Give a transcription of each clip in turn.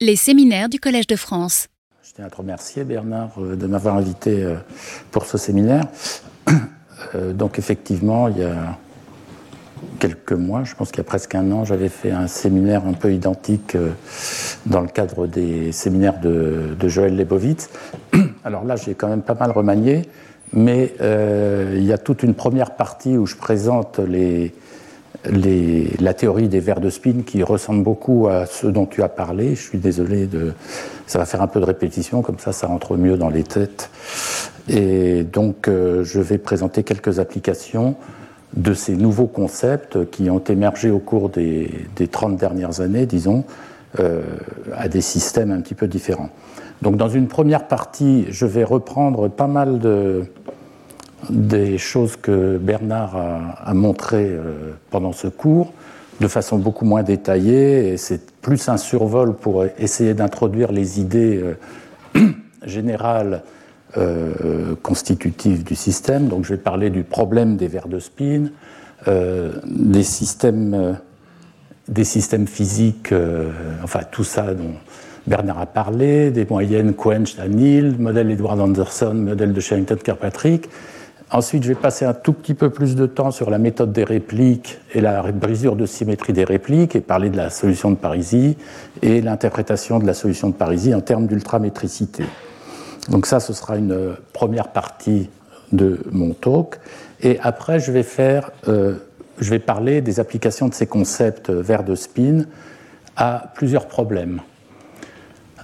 Les séminaires du Collège de France. Je tiens à te remercier Bernard euh, de m'avoir invité euh, pour ce séminaire. Euh, donc effectivement, il y a quelques mois, je pense qu'il y a presque un an, j'avais fait un séminaire un peu identique dans le cadre des séminaires de, Joël Lebovitz. Alors là, j'ai quand même pas mal remanié, mais il y a toute une première partie où je présente les, la théorie des vers de spin qui ressemble beaucoup à ce dont tu as parlé. Je suis désolé. Ça va faire un peu de répétition, comme ça, ça rentre mieux dans les têtes. Et donc, euh, je vais présenter quelques applications de ces nouveaux concepts qui ont émergé au cours des, des 30 dernières années, disons, euh, à des systèmes un petit peu différents. Donc, dans une première partie, je vais reprendre pas mal de des choses que Bernard a, montrées euh, pendant ce cours de façon beaucoup moins détaillée, c'est plus un survol pour essayer d'introduire les idées euh, générales euh, constitutives du système. Donc je vais parler du problème des vers de spin, des, systèmes, des systèmes physiques, enfin tout ça dont Bernard a parlé, des moyennes Cohen-Stanil, modèle Edward Anderson, modèle de Sherrington-Kirkpatrick, Ensuite, je vais passer un tout petit peu plus de temps sur la méthode des répliques et la brisure de symétrie des répliques et parler de la solution de Parisie et l'interprétation de la solution de Parisie en termes d'ultramétricité. Donc ça, ce sera une première partie de mon talk. Et après, je vais faire, euh, je vais parler des applications de ces concepts vers de spin à plusieurs problèmes.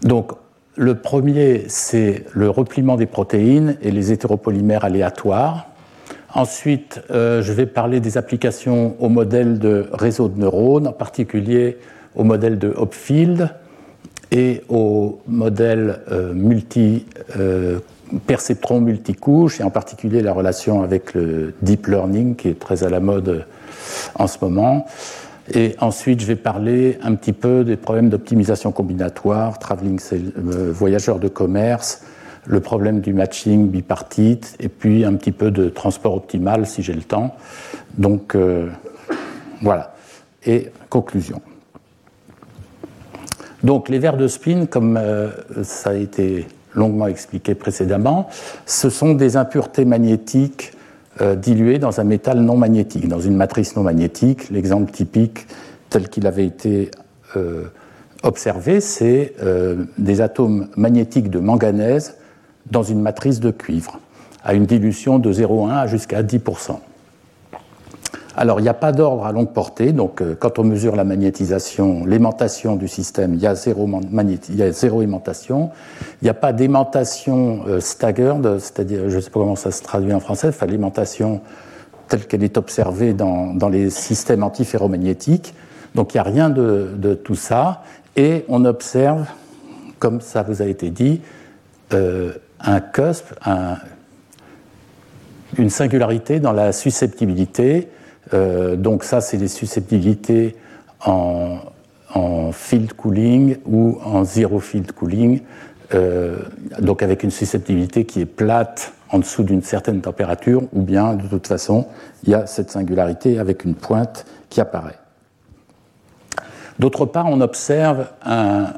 Donc, le premier, c'est le repliement des protéines et les hétéropolymères aléatoires. Ensuite, euh, je vais parler des applications au modèle de réseau de neurones, en particulier au modèle de Hopfield et au modèle euh, multi, euh, perceptron multicouche, et en particulier la relation avec le deep learning qui est très à la mode en ce moment. Et ensuite, je vais parler un petit peu des problèmes d'optimisation combinatoire, traveling euh, voyageurs de commerce, le problème du matching bipartite, et puis un petit peu de transport optimal si j'ai le temps. Donc euh, voilà. Et conclusion. Donc les vers de spin, comme euh, ça a été longuement expliqué précédemment, ce sont des impuretés magnétiques euh, dilué dans un métal non magnétique, dans une matrice non magnétique. L'exemple typique tel qu'il avait été euh, observé, c'est euh, des atomes magnétiques de manganèse dans une matrice de cuivre, à une dilution de 0,1 jusqu'à 10%. Alors, il n'y a pas d'ordre à longue portée, donc euh, quand on mesure la magnétisation, l'aimantation du système, il y a zéro, aimantation. Il n'y a pas d'aimantation euh, staggered, c'est-à-dire, je ne sais pas comment ça se traduit en français, l'aimantation telle qu'elle est observée dans, les systèmes antiferromagnétiques. Donc, il n'y a rien de, tout ça. Et on observe, comme ça vous a été dit, euh, un cusp, un, une singularité dans la susceptibilité euh, donc ça, c'est les susceptibilités en, field cooling ou en zero field cooling, euh, donc avec une susceptibilité qui est plate en dessous d'une certaine température, ou bien de toute façon, il y a cette singularité avec une pointe qui apparaît. D'autre part, on observe un,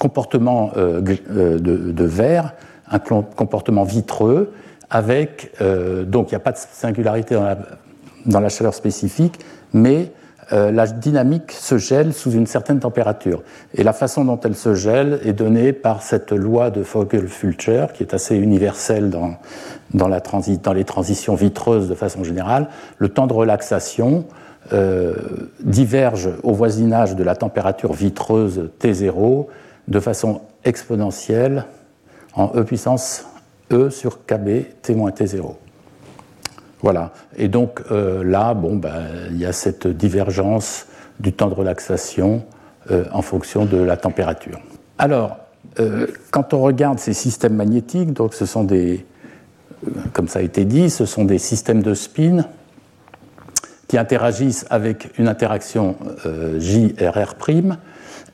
comportement euh, de, de verre, un comportement vitreux, avec, euh, donc il n'y a pas de singularité dans la, chaleur spécifique, mais euh, la dynamique se gèle sous une certaine température. Et la façon dont elle se gèle est donnée par cette loi de Vogel-Fulcher, qui est assez universelle dans, les transitions vitreuses de façon générale. Le temps de relaxation euh, diverge au voisinage de la température vitreuse T0 de façon exponentielle en E puissance E sur KB T T0. Voilà. Et donc euh, là, bon, ben, il y a cette divergence du temps de relaxation euh, en fonction de la température. Alors, euh, quand on regarde ces systèmes magnétiques, donc ce sont des, comme ça a été dit, ce sont des systèmes de spin qui interagissent avec une interaction JRR',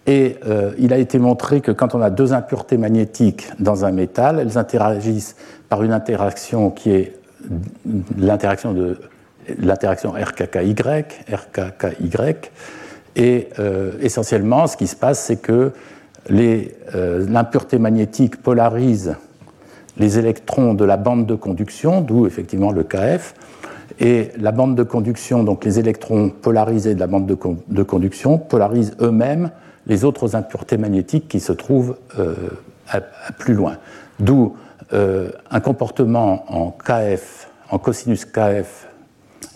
et euh, il a été montré que quand on a deux impuretés magnétiques dans un métal, elles interagissent par une interaction qui est l'interaction de l'interaction RKKY, RKKY, Et essentiellement, ce qui se passe, c'est que l'impureté magnétique polarise les électrons de la bande de conduction, d'où effectivement le KF, et la bande de conduction, donc les électrons polarisés de la bande de, conduction, polarisent eux-mêmes les autres impuretés magnétiques qui se trouvent euh, plus loin. D'où euh, un comportement en KF, en cosinus KF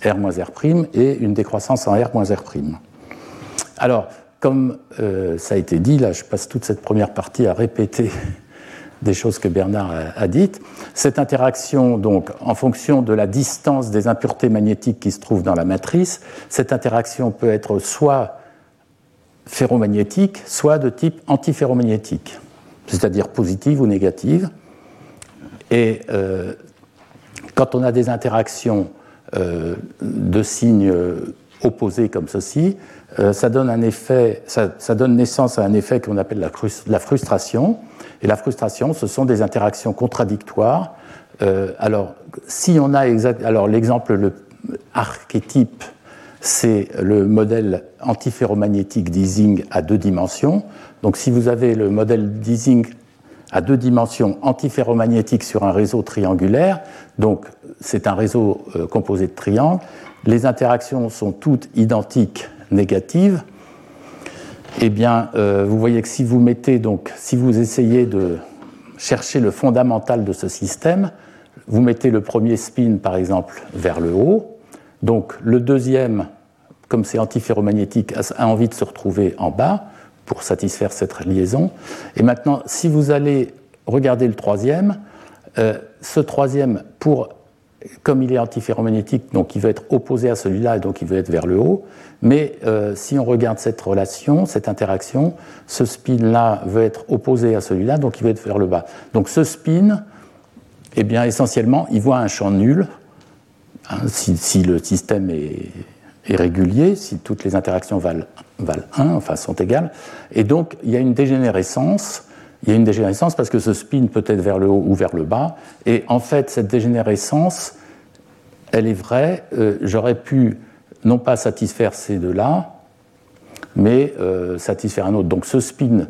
R-R' et une décroissance en R-R'. Alors, comme euh, ça a été dit, là je passe toute cette première partie à répéter des choses que Bernard a, dites. Cette interaction, donc, en fonction de la distance des impuretés magnétiques qui se trouvent dans la matrice, cette interaction peut être soit ferromagnétique, soit de type antiferromagnétique, c'est-à-dire positive ou négative. Et euh, quand on a des interactions euh, de signes opposés comme ceci, euh, ça, donne naissance à un effet qu'on appelle la frustration. Et la frustration, ce sont des interactions contradictoires. Euh, alors, si on a l'exemple le archétype, c'est le modèle antiferromagnétique d'Ising à deux dimensions. Donc, si vous avez le modèle d'Ising à deux dimensions antiferromagnétique sur un réseau triangulaire, donc c'est un réseau euh, composé de triangles, les interactions sont toutes identiques négatives eh bien, euh, vous voyez que si vous mettez donc, si vous essayez de chercher le fondamental de ce système, vous mettez le premier spin, par exemple, vers le haut. Donc, le deuxième, comme c'est antiferromagnétique, a envie de se retrouver en bas pour satisfaire cette liaison. Et maintenant, si vous allez regarder le troisième, euh, ce troisième, pour comme il est antiferromagnétique, donc il veut être opposé à celui-là et donc il veut être vers le haut. Mais euh, si on regarde cette relation, cette interaction, ce spin-là veut être opposé à celui-là, donc il veut être vers le bas. Donc ce spin, eh bien essentiellement, il voit un champ nul. Si, le système est, régulier, si toutes les interactions valent, valent 1, enfin sont égales, et donc il y a une dégénérescence il y a une dégénérescence parce que ce spin peut être vers le haut ou vers le bas. Et en fait, cette dégénérescence, elle est vraie. Euh, j'aurais pu non pas satisfaire ces deux-là, mais euh, satisfaire un autre. Donc ce spin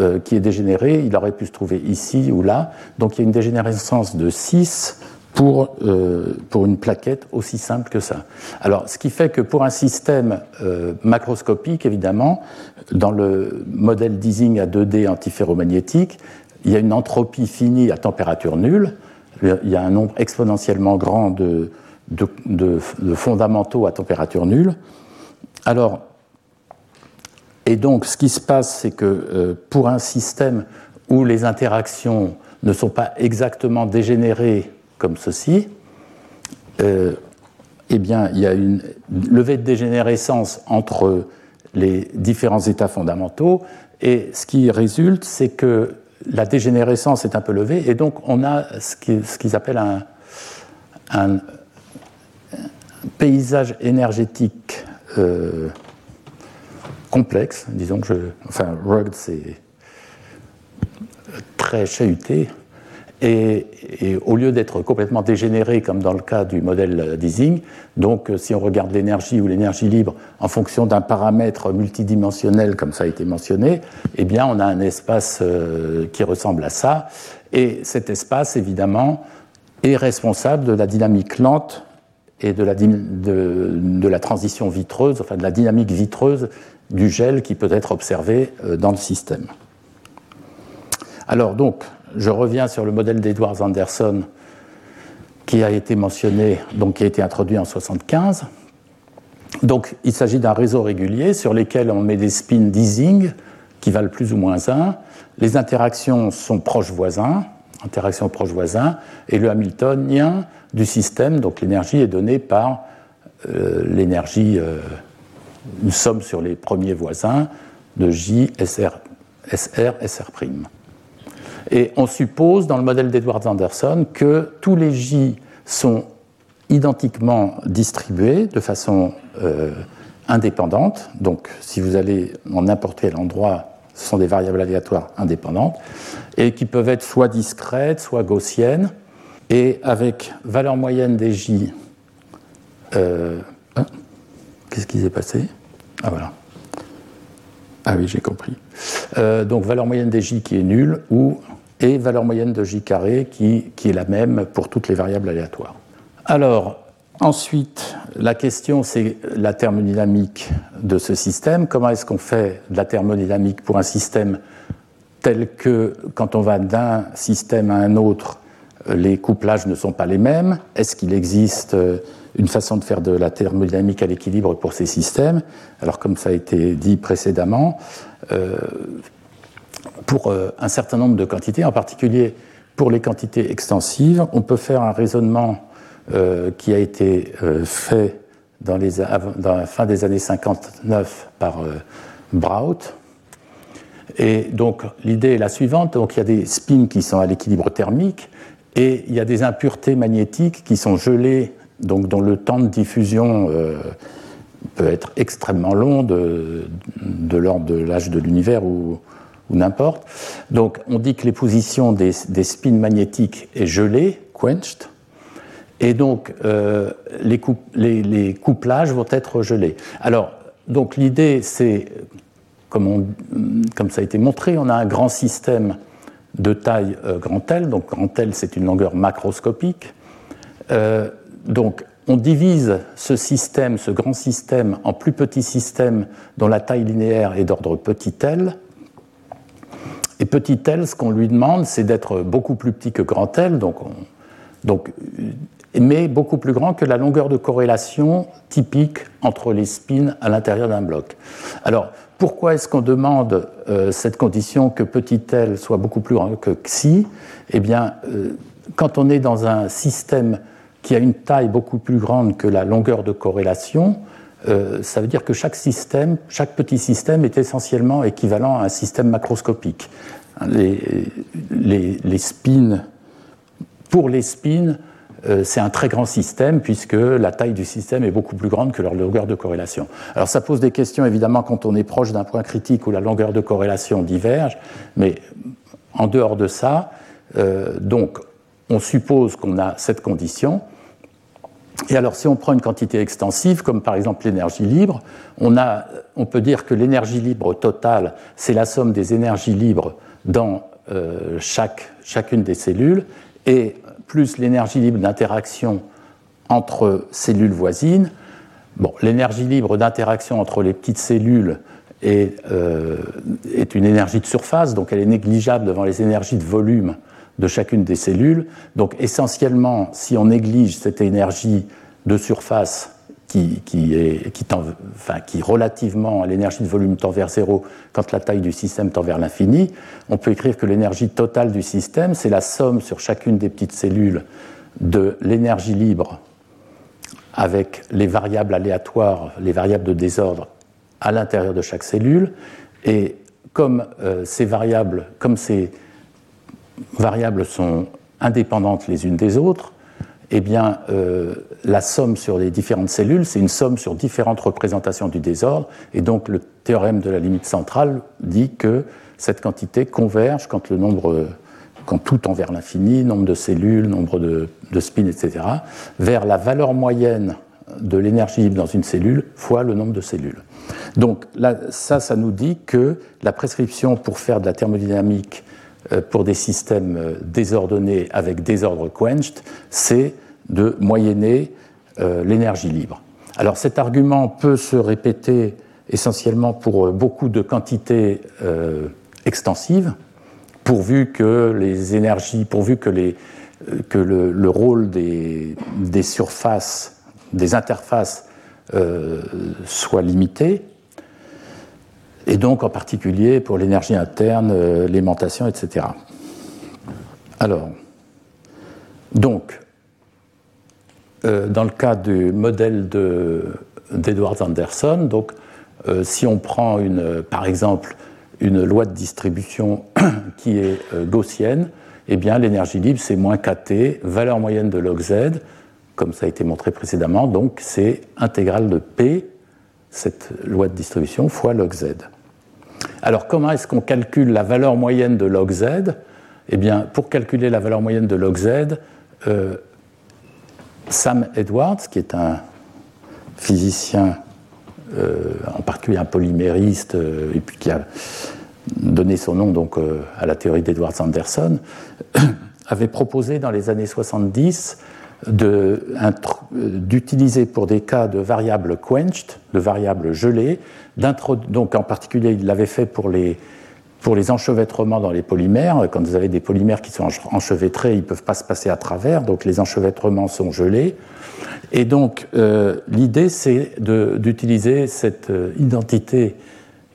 euh, qui est dégénéré, il aurait pu se trouver ici ou là. Donc il y a une dégénérescence de 6 pour, euh, pour une plaquette aussi simple que ça. Alors, ce qui fait que pour un système euh, macroscopique, évidemment, dans le modèle d'Ising à 2D antiferromagnétique, il y a une entropie finie à température nulle, il y a un nombre exponentiellement grand de, fondamentaux à température nulle. Alors, et donc, ce qui se passe, c'est que euh, pour un système où les interactions ne sont pas exactement dégénérées comme ceci, euh, eh bien, il y a une levée de dégénérescence entre les différents états fondamentaux, et ce qui résulte, c'est que la dégénérescence est un peu levée, et donc on a ce qu'ils appellent un, paysage énergétique euh, complexe, disons que je. Enfin, rugged, c'est très chahuté, et, au lieu d'être complètement dégénéré comme dans le cas du modèle d'Ising, donc euh, si on regarde l'énergie ou l'énergie libre en fonction d'un paramètre multidimensionnel comme ça a été mentionné, eh bien on a un espace euh, qui ressemble à ça. Et cet espace, évidemment, est responsable de la dynamique lente et de la, transition vitreuse, enfin de la dynamique vitreuse du gel qui peut être observé euh, dans le système. Alors donc, je reviens sur le modèle d'Edward Anderson qui a été mentionné, donc qui a été introduit en 1975. Donc, il s'agit d'un réseau régulier sur lequel on met des spins d'easing qui valent plus ou moins 1. Les interactions sont proches voisins, interactions proches voisins, et le Hamiltonien du système, donc l'énergie est donnée par euh, l'énergie, euh, une somme sur les premiers voisins de J, SR, SR'. Et on suppose, dans le modèle d'Edward Anderson, que tous les J sont identiquement distribués de façon euh, indépendante. Donc, si vous allez en n'importe quel endroit, ce sont des variables aléatoires indépendantes, et qui peuvent être soit discrètes, soit gaussiennes, et avec valeur moyenne des J. Euh, hein, qu'est-ce qui s'est passé? Ah voilà. Ah oui, j'ai compris. Euh, donc valeur moyenne des j qui est nulle ou et valeur moyenne de j carré qui, qui est la même pour toutes les variables aléatoires. Alors, ensuite, la question c'est la thermodynamique de ce système. Comment est-ce qu'on fait de la thermodynamique pour un système tel que quand on va d'un système à un autre, les couplages ne sont pas les mêmes? Est-ce qu'il existe euh, une façon de faire de la thermodynamique à l'équilibre pour ces systèmes? Alors, comme ça a été dit précédemment, pour euh, un certain nombre de quantités, en particulier pour les quantités extensives, on peut faire un raisonnement qui a été fait dans, les, la fin des années 59 par Braut, et donc l'idée est la suivante, donc il y a des spins qui sont à l'équilibre thermique et il y a des impuretés magnétiques qui sont gelées, donc dont le temps de diffusion euh, peut être extrêmement long, de, l'ordre de l'âge de l'univers ou, n'importe. Donc on dit que les positions des, spins magnétiques est gelée, quenched, et donc euh, les, couplages vont être gelés. Alors, donc l'idée, c'est comme, comme, ça a été montré, on a un grand système de taille euh, grand L. Donc grand L, c'est une longueur macroscopique. Euh, donc on divise ce système, ce grand système, en plus petits systèmes dont la taille linéaire est d'ordre petit l. Et petit l, ce qu'on lui demande, c'est d'être beaucoup plus petit que grand L, donc, mais beaucoup plus grand que la longueur de corrélation typique entre les spins à l'intérieur d'un bloc. Alors, pourquoi est-ce qu'on demande euh, cette condition que petit l soit beaucoup plus grand que xi? Eh bien, euh, quand on est dans un système qui a une taille beaucoup plus grande que la longueur de corrélation, euh, ça veut dire que chaque système, chaque petit système est essentiellement équivalent à un système macroscopique. Les, spins, pour les spins, euh, c'est un très grand système puisque la taille du système est beaucoup plus grande que leur longueur de corrélation. Alors ça pose des questions évidemment quand on est proche d'un point critique où la longueur de corrélation diverge, mais en dehors de ça, euh, donc on suppose qu'on a cette condition. Et alors si on prend une quantité extensive, comme par exemple l'énergie libre, on, peut dire que l'énergie libre totale, c'est la somme des énergies libres dans euh, chaque, chacune des cellules, et plus l'énergie libre d'interaction entre cellules voisines. L'énergie libre d'interaction entre les petites cellules euh, est, une énergie de surface, donc elle est négligeable devant les énergies de volume de chacune des cellules. Donc essentiellement, si on néglige cette énergie de surface qui, qui, est, qui, relativement à l'énergie de volume tend vers zéro quand la taille du système tend vers l'infini, on peut écrire que l'énergie totale du système, c'est la somme sur chacune des petites cellules de l'énergie libre avec les variables aléatoires, les variables de désordre à l'intérieur de chaque cellule. Et comme euh, ces variables, comme ces variables sont indépendantes les unes des autres, eh bien, euh, la somme sur les différentes cellules, c'est une somme sur différentes représentations du désordre. Et donc, le théorème de la limite centrale dit que cette quantité converge quand le nombre, quand tout tend vers l'infini, nombre de cellules, nombre de, spins, etc., vers la valeur moyenne de l'énergie libre dans une cellule fois le nombre de cellules. Donc, là, ça, ça nous dit que la prescription pour faire de la thermodynamique pour des systèmes euh, désordonnés avec désordre quenched, c'est de moyenner euh, l'énergie libre. Alors cet argument peut se répéter essentiellement pour euh, beaucoup de quantités euh, extensives, pourvu que les énergies, pourvu que, le, rôle des, des, surfaces, des interfaces soit limité, et donc en particulier pour l'énergie interne, l'aimantation, etc. Alors, donc, euh, dans le cas du modèle d'Edward Anderson, donc, euh, si on prend une, par exemple une loi de distribution qui est euh, gaussienne, eh bien l'énergie libre c'est moins kT, valeur moyenne de log z, comme ça a été montré précédemment, donc c'est intégrale de P, cette loi de distribution, fois log z. Alors comment est-ce qu'on calcule la valeur moyenne de log z? Eh bien pour calculer la valeur moyenne de log z, Sam Edwards, qui est un physicien en particulier un polymériste, et puis qui a donné son nom donc à la théorie d'Edward Sanderson, avait proposé dans les années 70 d'utiliser pour des cas de variables quenched, de variables gelées, donc en particulier il l'avait fait pour les, pour les enchevêtrements dans les polymères. Quand vous avez des polymères qui sont enchevêtrés, ils ne peuvent pas se passer à travers, donc les enchevêtrements sont gelés. Et donc euh, l'idée c'est d'utiliser cette euh, identité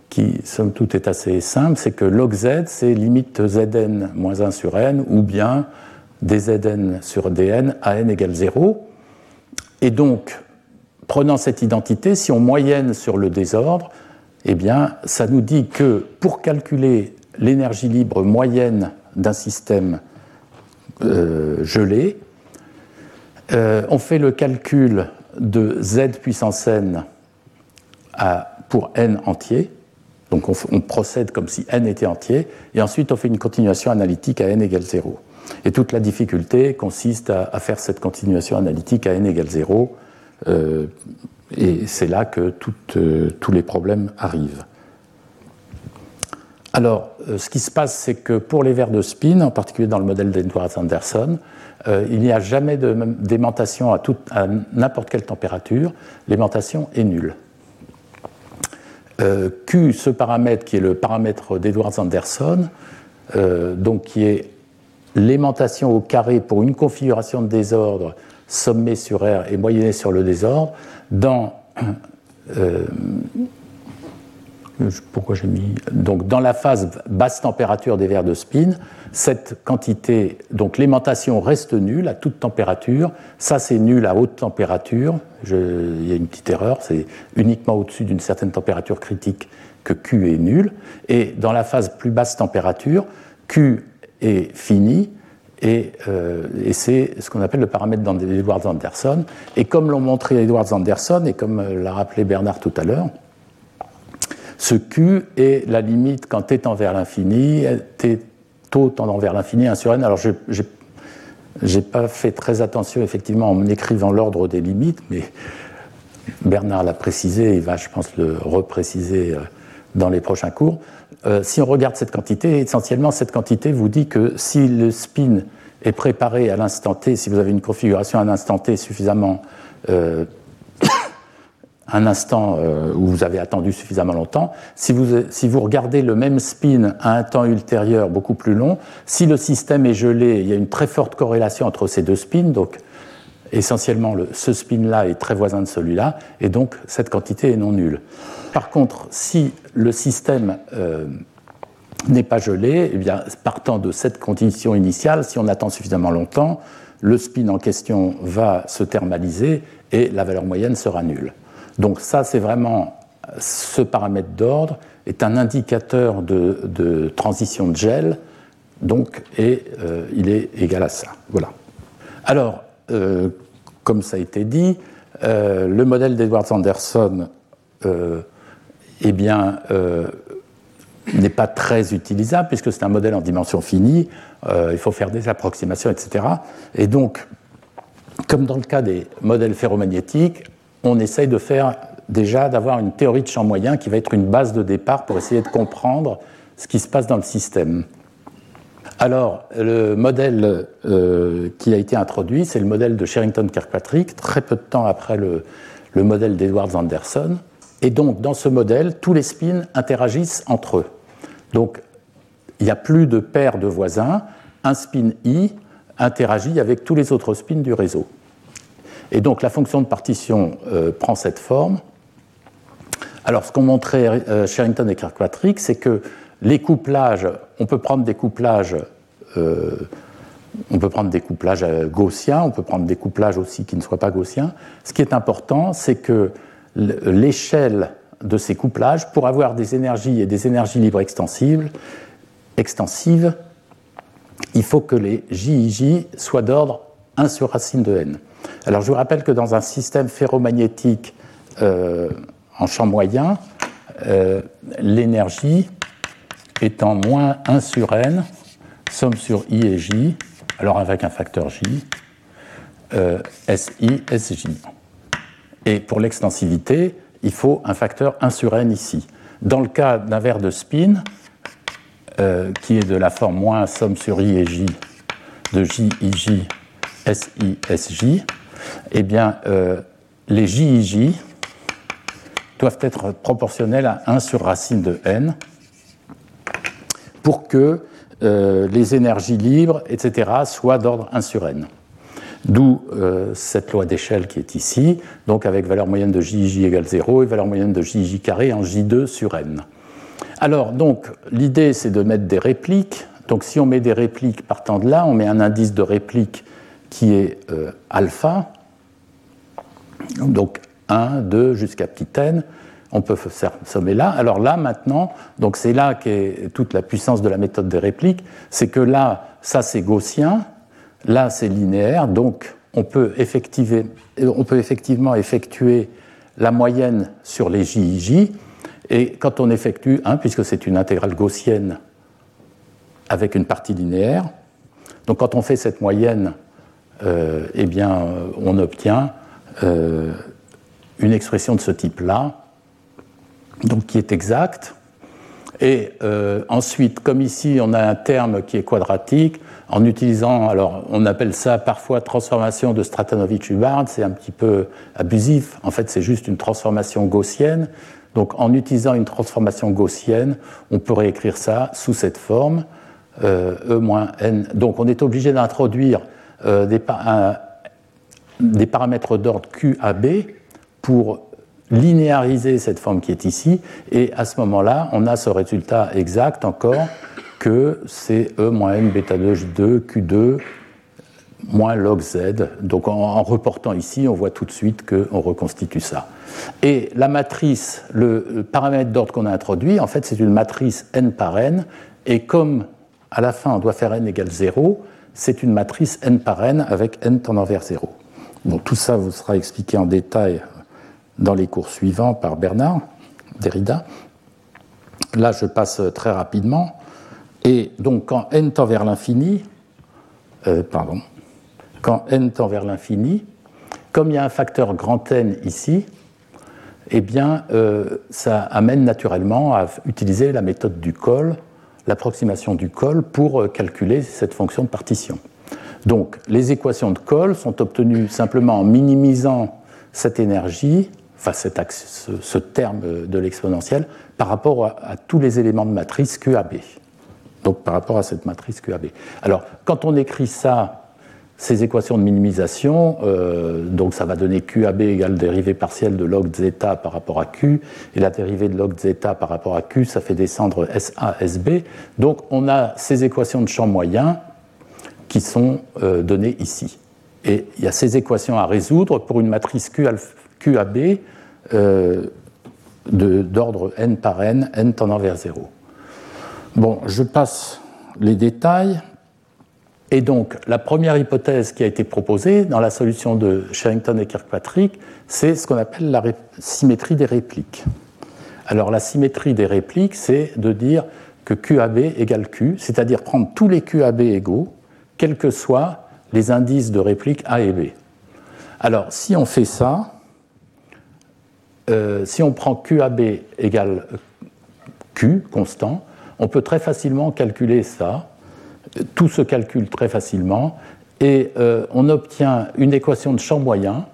qui, somme toute, est assez simple, c'est que log z, c'est limite zn moins 1 sur n, ou bien dzn sur dn à n égale 0. Et donc, prenant cette identité, si on moyenne sur le désordre, eh bien, ça nous dit que pour calculer l'énergie libre moyenne d'un système euh, gelé, euh, on fait le calcul de z puissance n pour n entier. Donc on, on, procède comme si n était entier, et ensuite on fait une continuation analytique à n égale 0. Et toute la difficulté consiste à, faire cette continuation analytique à n égale 0, euh, et c'est là que euh, tous les problèmes arrivent. Alors, euh, ce qui se passe, c'est que pour les verres de spin, en particulier dans le modèle d'Edward Anderson, il n'y a jamais d'aimantation à, à n'importe quelle température. L'aimantation est nulle. Q, ce paramètre qui est le paramètre d'Edward Anderson, donc qui est l'aimantation au carré pour une configuration de désordre sommée sur R et moyennée sur le désordre dans euh, pourquoi j'ai mis donc dans la phase basse température des verres de spin, cette quantité donc l'aimantation reste nulle à toute température. Ça c'est nul à haute température. il y a une petite erreur, c'est uniquement au-dessus d'une certaine température critique que Q est nul. Et dans la phase plus basse température, Q est fini, et, euh, et c'est ce qu'on appelle le paramètre d'Edward Anderson. Et comme l'ont montré Edward Anderson, et comme euh, l'a rappelé Bernard tout à l'heure, ce Q est la limite quand t tend vers l'infini, t taux tendant vers l'infini, 1 sur n. Alors, je n'ai pas fait très attention, effectivement, en écrivant l'ordre des limites, mais Bernard l'a précisé, il va, je pense, le repréciser euh, dans les prochains cours. Euh, si on regarde cette quantité, essentiellement, cette quantité vous dit que si le spin est préparé à l'instant t, si vous avez une configuration à un instant t suffisamment. Euh, un instant euh, où vous avez attendu suffisamment longtemps, si vous, si vous regardez le même spin à un temps ultérieur beaucoup plus long, si le système est gelé, il y a une très forte corrélation entre ces deux spins, donc essentiellement le, ce spin-là est très voisin de celui-là, et donc cette quantité est non nulle. Par contre, si le système euh, n'est pas gelé, eh partant de cette condition initiale, si on attend suffisamment longtemps, le spin en question va se thermaliser et la valeur moyenne sera nulle. Donc ça, c'est vraiment ce paramètre d'ordre est un indicateur de, transition de gel, donc et euh, il est égal à ça. Voilà. Alors, euh, comme ça a été dit, le modèle d'Edward Sanderson eh bien, euh, n'est pas très utilisable puisque c'est un modèle en dimension finie, euh, il faut faire des approximations, etc. Et donc, comme dans le cas des modèles ferromagnétiques, on essaye de faire déjà d'avoir une théorie de champ moyen qui va être une base de départ pour essayer de comprendre ce qui se passe dans le système. Alors, le modèle euh, qui a été introduit, c'est le modèle de Sherrington-Kirkpatrick, très peu de temps après le, le modèle d'Edward Anderson. Et donc, dans ce modèle, tous les spins interagissent entre eux. Donc, il n'y a plus de paire de voisins. Un spin i interagit avec tous les autres spins du réseau. Et donc, la fonction de partition euh, prend cette forme. Alors, ce qu'ont montré euh, Sherrington et Kirkpatrick, c'est que les couplages, on peut prendre des couplages. Euh, on peut prendre des couplages gaussiens, on peut prendre des couplages aussi qui ne soient pas gaussiens. Ce qui est important, c'est que l'échelle de ces couplages pour avoir des énergies et des énergies libres extensives, il faut que les JIJ soient d'ordre 1 sur racine de n. Alors je vous rappelle que dans un système ferromagnétique euh, en champ moyen, euh, l'énergie étant moins 1 sur n, somme sur i et j, alors avec un facteur j, euh, SI, SJ. Et pour l'extensivité, il faut un facteur 1 sur n ici. Dans le cas d'un verre de spin, euh, qui est de la forme moins somme sur i et j de j, i, j, s, i, eh bien, euh, les j, i, j doivent être proportionnels à 1 sur racine de n pour que euh, les énergies libres, etc., soient d'ordre 1 sur n. D'où euh, cette loi d'échelle qui est ici, donc avec valeur moyenne de JJ égale 0 et valeur moyenne de JJ carré en J2 sur n. Alors, donc, l'idée, c'est de mettre des répliques. Donc, si on met des répliques partant de là, on met un indice de réplique qui est euh, alpha, donc 1, 2 jusqu'à petit n. On peut sommer là. Alors là, maintenant, donc c'est là qu'est toute la puissance de la méthode des répliques, c'est que là, ça c'est gaussien, Là, c'est linéaire, donc on peut, effectivement effectuer la moyenne sur les JIJ, et quand on effectue 1, puisque c'est une intégrale gaussienne avec une partie linéaire, donc quand on fait cette moyenne, euh, eh bien, on obtient euh, une expression de ce type-là, donc qui est exacte. Et euh, ensuite, comme ici, on a un terme qui est quadratique, en utilisant, alors on appelle ça parfois transformation de Stratanovich-Hubbard, c'est un petit peu abusif, en fait c'est juste une transformation gaussienne. Donc en utilisant une transformation gaussienne, on pourrait écrire ça sous cette forme, euh, E-n. Donc on est obligé d'introduire euh, des, paramètres d'ordre QAB pour linéariser cette forme qui est ici, et à ce moment-là, on a ce résultat exact encore que c'est E moins n bêta 2 J2 Q2 moins log Z. Donc en, reportant ici, on voit tout de suite qu'on reconstitue ça. Et la matrice, le, paramètre d'ordre qu'on a introduit, en fait, c'est une matrice n par n. Et comme à la fin, on doit faire n égale 0, c'est une matrice n par n avec n tendant vers 0. Bon, tout ça vous sera expliqué en détail dans les cours suivants par Bernard Derrida. Là, je passe très rapidement. Et donc quand n tend vers l'infini, euh, pardon, quand n tend vers l'infini, comme il y a un facteur grand N ici, eh bien, euh, ça amène naturellement à utiliser la méthode du col, l'approximation du col, pour euh, calculer cette fonction de partition. Donc, les équations de col sont obtenues simplement en minimisant cette énergie, enfin ce, terme de l'exponentielle, par rapport à, tous les éléments de matrice QAB donc par rapport à cette matrice QAB. Alors, quand on écrit ça, ces équations de minimisation, euh, donc ça va donner QAB égale dérivée partielle de log zeta par rapport à Q, et la dérivée de log zeta par rapport à Q, ça fait descendre SA, SB. Donc on a ces équations de champ moyen qui sont euh, données ici. Et il y a ces équations à résoudre pour une matrice QAB euh, d'ordre n par n, n tendant vers 0. Bon, je passe les détails. Et donc, la première hypothèse qui a été proposée dans la solution de Sherrington et Kirkpatrick, c'est ce qu'on appelle la symétrie des répliques. Alors, la symétrie des répliques, c'est de dire que QAB égale Q, c'est-à-dire prendre tous les QAB égaux, quels que soient les indices de réplique A et B. Alors, si on fait ça, euh, si on prend QAB égale Q, constant, on peut très facilement calculer ça. Tout se calcule très facilement et euh, on obtient une équation de champ moyen.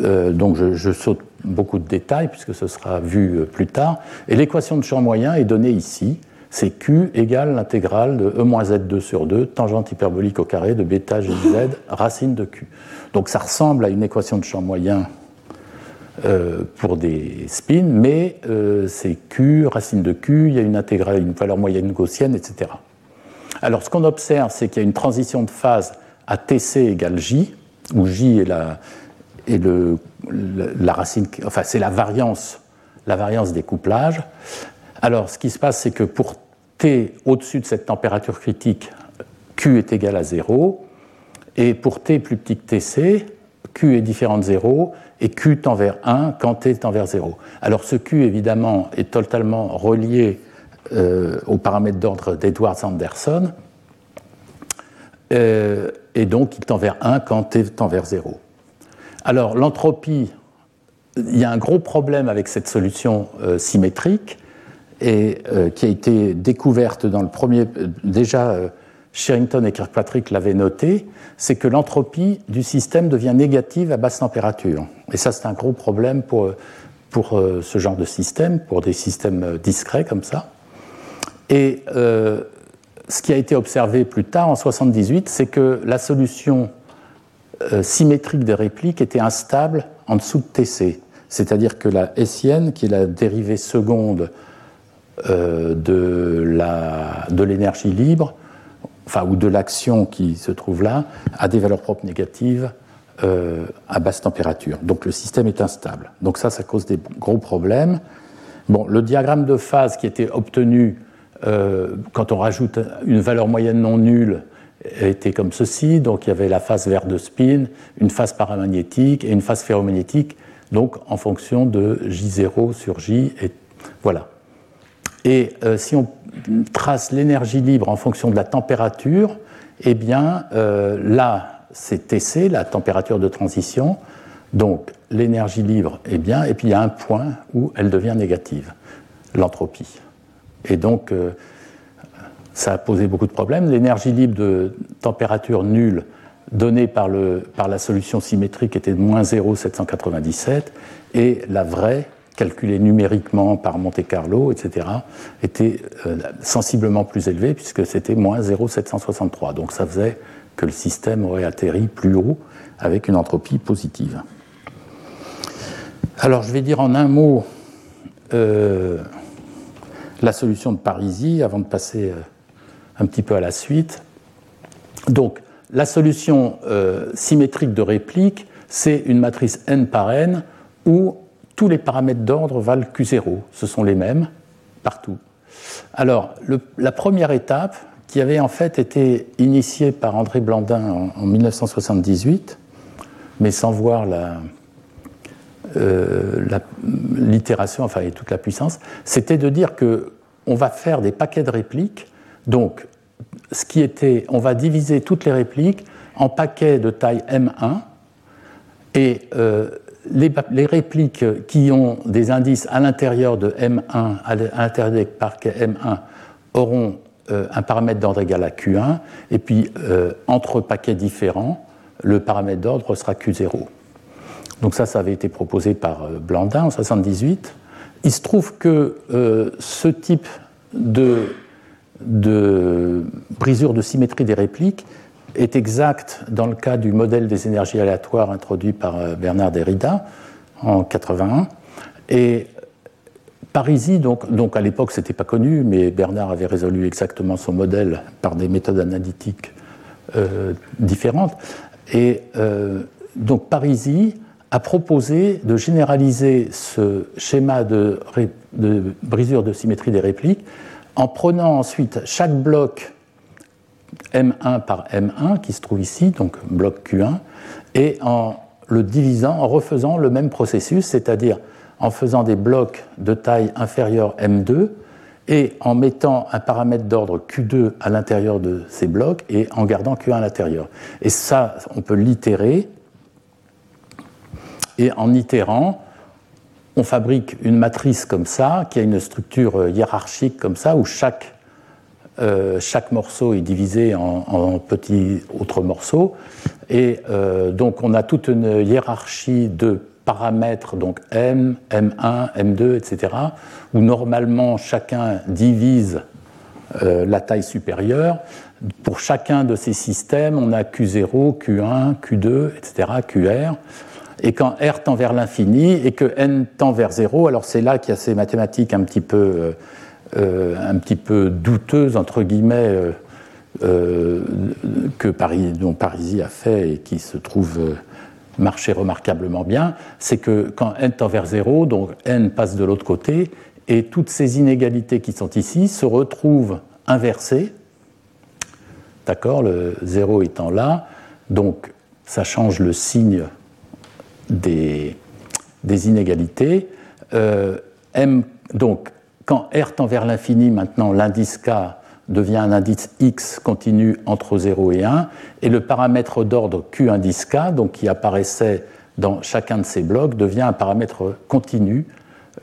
Euh, donc je, saute beaucoup de détails puisque ce sera vu plus tard. Et l'équation de champ moyen est donnée ici. C'est Q égale l'intégrale de E-Z2 sur 2, tangente hyperbolique au carré de bêta z racine de Q. Donc ça ressemble à une équation de champ moyen euh, pour des spins, mais euh, c'est Q, racine de Q, il y a une intégrale, une valeur moyenne gaussienne, etc. Alors ce qu'on observe, c'est qu'il y a une transition de phase à TC égale J, où J est la, le, la racine, enfin c'est la variance, la variance des couplages. Alors ce qui se passe, c'est que pour T au-dessus de cette température critique, Q est égal à 0, et pour T plus petit que TC, Q est différent de 0, et Q tend vers 1 quand T tend vers 0. Alors ce Q, évidemment, est totalement relié euh, aux paramètres d'ordre d'Edwards-Anderson, euh, et donc il tend vers 1 quand T tend vers 0. Alors l'entropie il y a un gros problème avec cette solution symétrique et qui a été découverte dans le premier. Déjà, Sherrington et Kirkpatrick l'avaient noté, c'est que l'entropie du système devient négative à basse température. Et ça, c'est un gros problème pour, pour ce genre de système, pour des systèmes discrets comme ça. Et ce qui a été observé plus tard, en 78, c'est que la solution euh, symétrique des répliques était instable en dessous de TC. C'est-à-dire que la Hessienne, qui est la dérivée seconde euh, de l'énergie libre, enfin, ou de l'action qui se trouve là, a des valeurs propres négatives euh, à basse température. Donc le système est instable. Donc ça, ça cause des gros problèmes. Bon, le diagramme de phase qui était obtenu quand on rajoute une valeur moyenne non nulle était comme ceci. Donc il y avait la phase verte de spin, une phase paramagnétique et une phase ferromagnétique, donc en fonction de J0 sur J. Et, voilà. Et euh, si on trace l'énergie libre en fonction de la température, eh bien euh, là, c'est TC, la température de transition. Donc l'énergie libre est bien, et puis il y a un point où elle devient négative, l'entropie. Et donc, euh, ça a posé beaucoup de problèmes. L'énergie libre de température nulle donnée par, le, par la solution symétrique était de moins 0,797 et la vraie, calculée numériquement par Monte Carlo, etc., était euh, sensiblement plus élevée puisque c'était moins 0,763. Donc ça faisait que le système aurait atterri plus haut avec une entropie positive. Alors je vais dire en un mot euh, la solution de Parisi avant de passer euh, un petit peu à la suite. Donc, la solution symétrique de réplique, c'est une matrice n par n où tous les paramètres d'ordre valent Q0. Ce sont les mêmes partout. Alors, la première étape, qui avait en fait été initiée par André Blandin en, 1978, mais sans voir euh, l'itération, enfin, et toute la puissance, c'était de dire que on va faire des paquets de répliques donc, ce qui était, on va diviser toutes les répliques en paquets de taille M1 et euh, les, répliques qui ont des indices à l'intérieur de M1, à l'intérieur des paquets M1, auront euh, un paramètre d'ordre égal à Q1 et puis euh, entre paquets différents, le paramètre d'ordre sera Q0. Donc ça, ça avait été proposé par Blandin en 1978. Il se trouve que ce type de brisure de symétrie des répliques est exact dans le cas du modèle des énergies aléatoires introduit par euh, Bernard Derrida en 81. Et Parisi, donc, donc à l'époque, ce n'était pas connu, mais Bernard avait résolu exactement son modèle par des méthodes analytiques euh, différentes. Et euh, donc Parisi a proposé de généraliser ce schéma de, de brisure de symétrie des répliques en prenant ensuite chaque bloc M1 par M1 qui se trouve ici, donc bloc Q1, et en le divisant, en refaisant le même processus, c'est-à-dire en faisant des blocs de taille inférieure M2 et en mettant un paramètre d'ordre Q2 à l'intérieur de ces blocs et en gardant Q1 à l'intérieur. Et ça, on peut l'itérer. Et en itérant, on fabrique une matrice comme ça, qui a une structure euh, hiérarchique comme ça, où chaque, euh, chaque morceau est divisé en, petits autres morceaux. Et euh, donc on a toute une hiérarchie de paramètres, donc M, M1, M2, etc., où normalement chacun divise la taille supérieure. Pour chacun de ces systèmes, on a Q0, Q1, Q2, etc., QR. Et quand R tend vers l'infini et que n tend vers 0, alors c'est là qu'il y a ces mathématiques un petit peu, euh, euh, un petit peu douteuses, entre guillemets, euh, que Paris, dont Parisi a fait et qui se trouvent marcher remarquablement bien, c'est que quand n tend vers 0, donc n passe de l'autre côté, et toutes ces inégalités qui sont ici se retrouvent inversées, d'accord, le 0 étant là, donc ça change le signe des, inégalités. Euh, M, donc, quand R tend vers l'infini, maintenant l'indice K devient un indice X continu entre 0 et 1, et le paramètre d'ordre Q indice K, donc qui apparaissait dans chacun de ces blocs devient un paramètre continu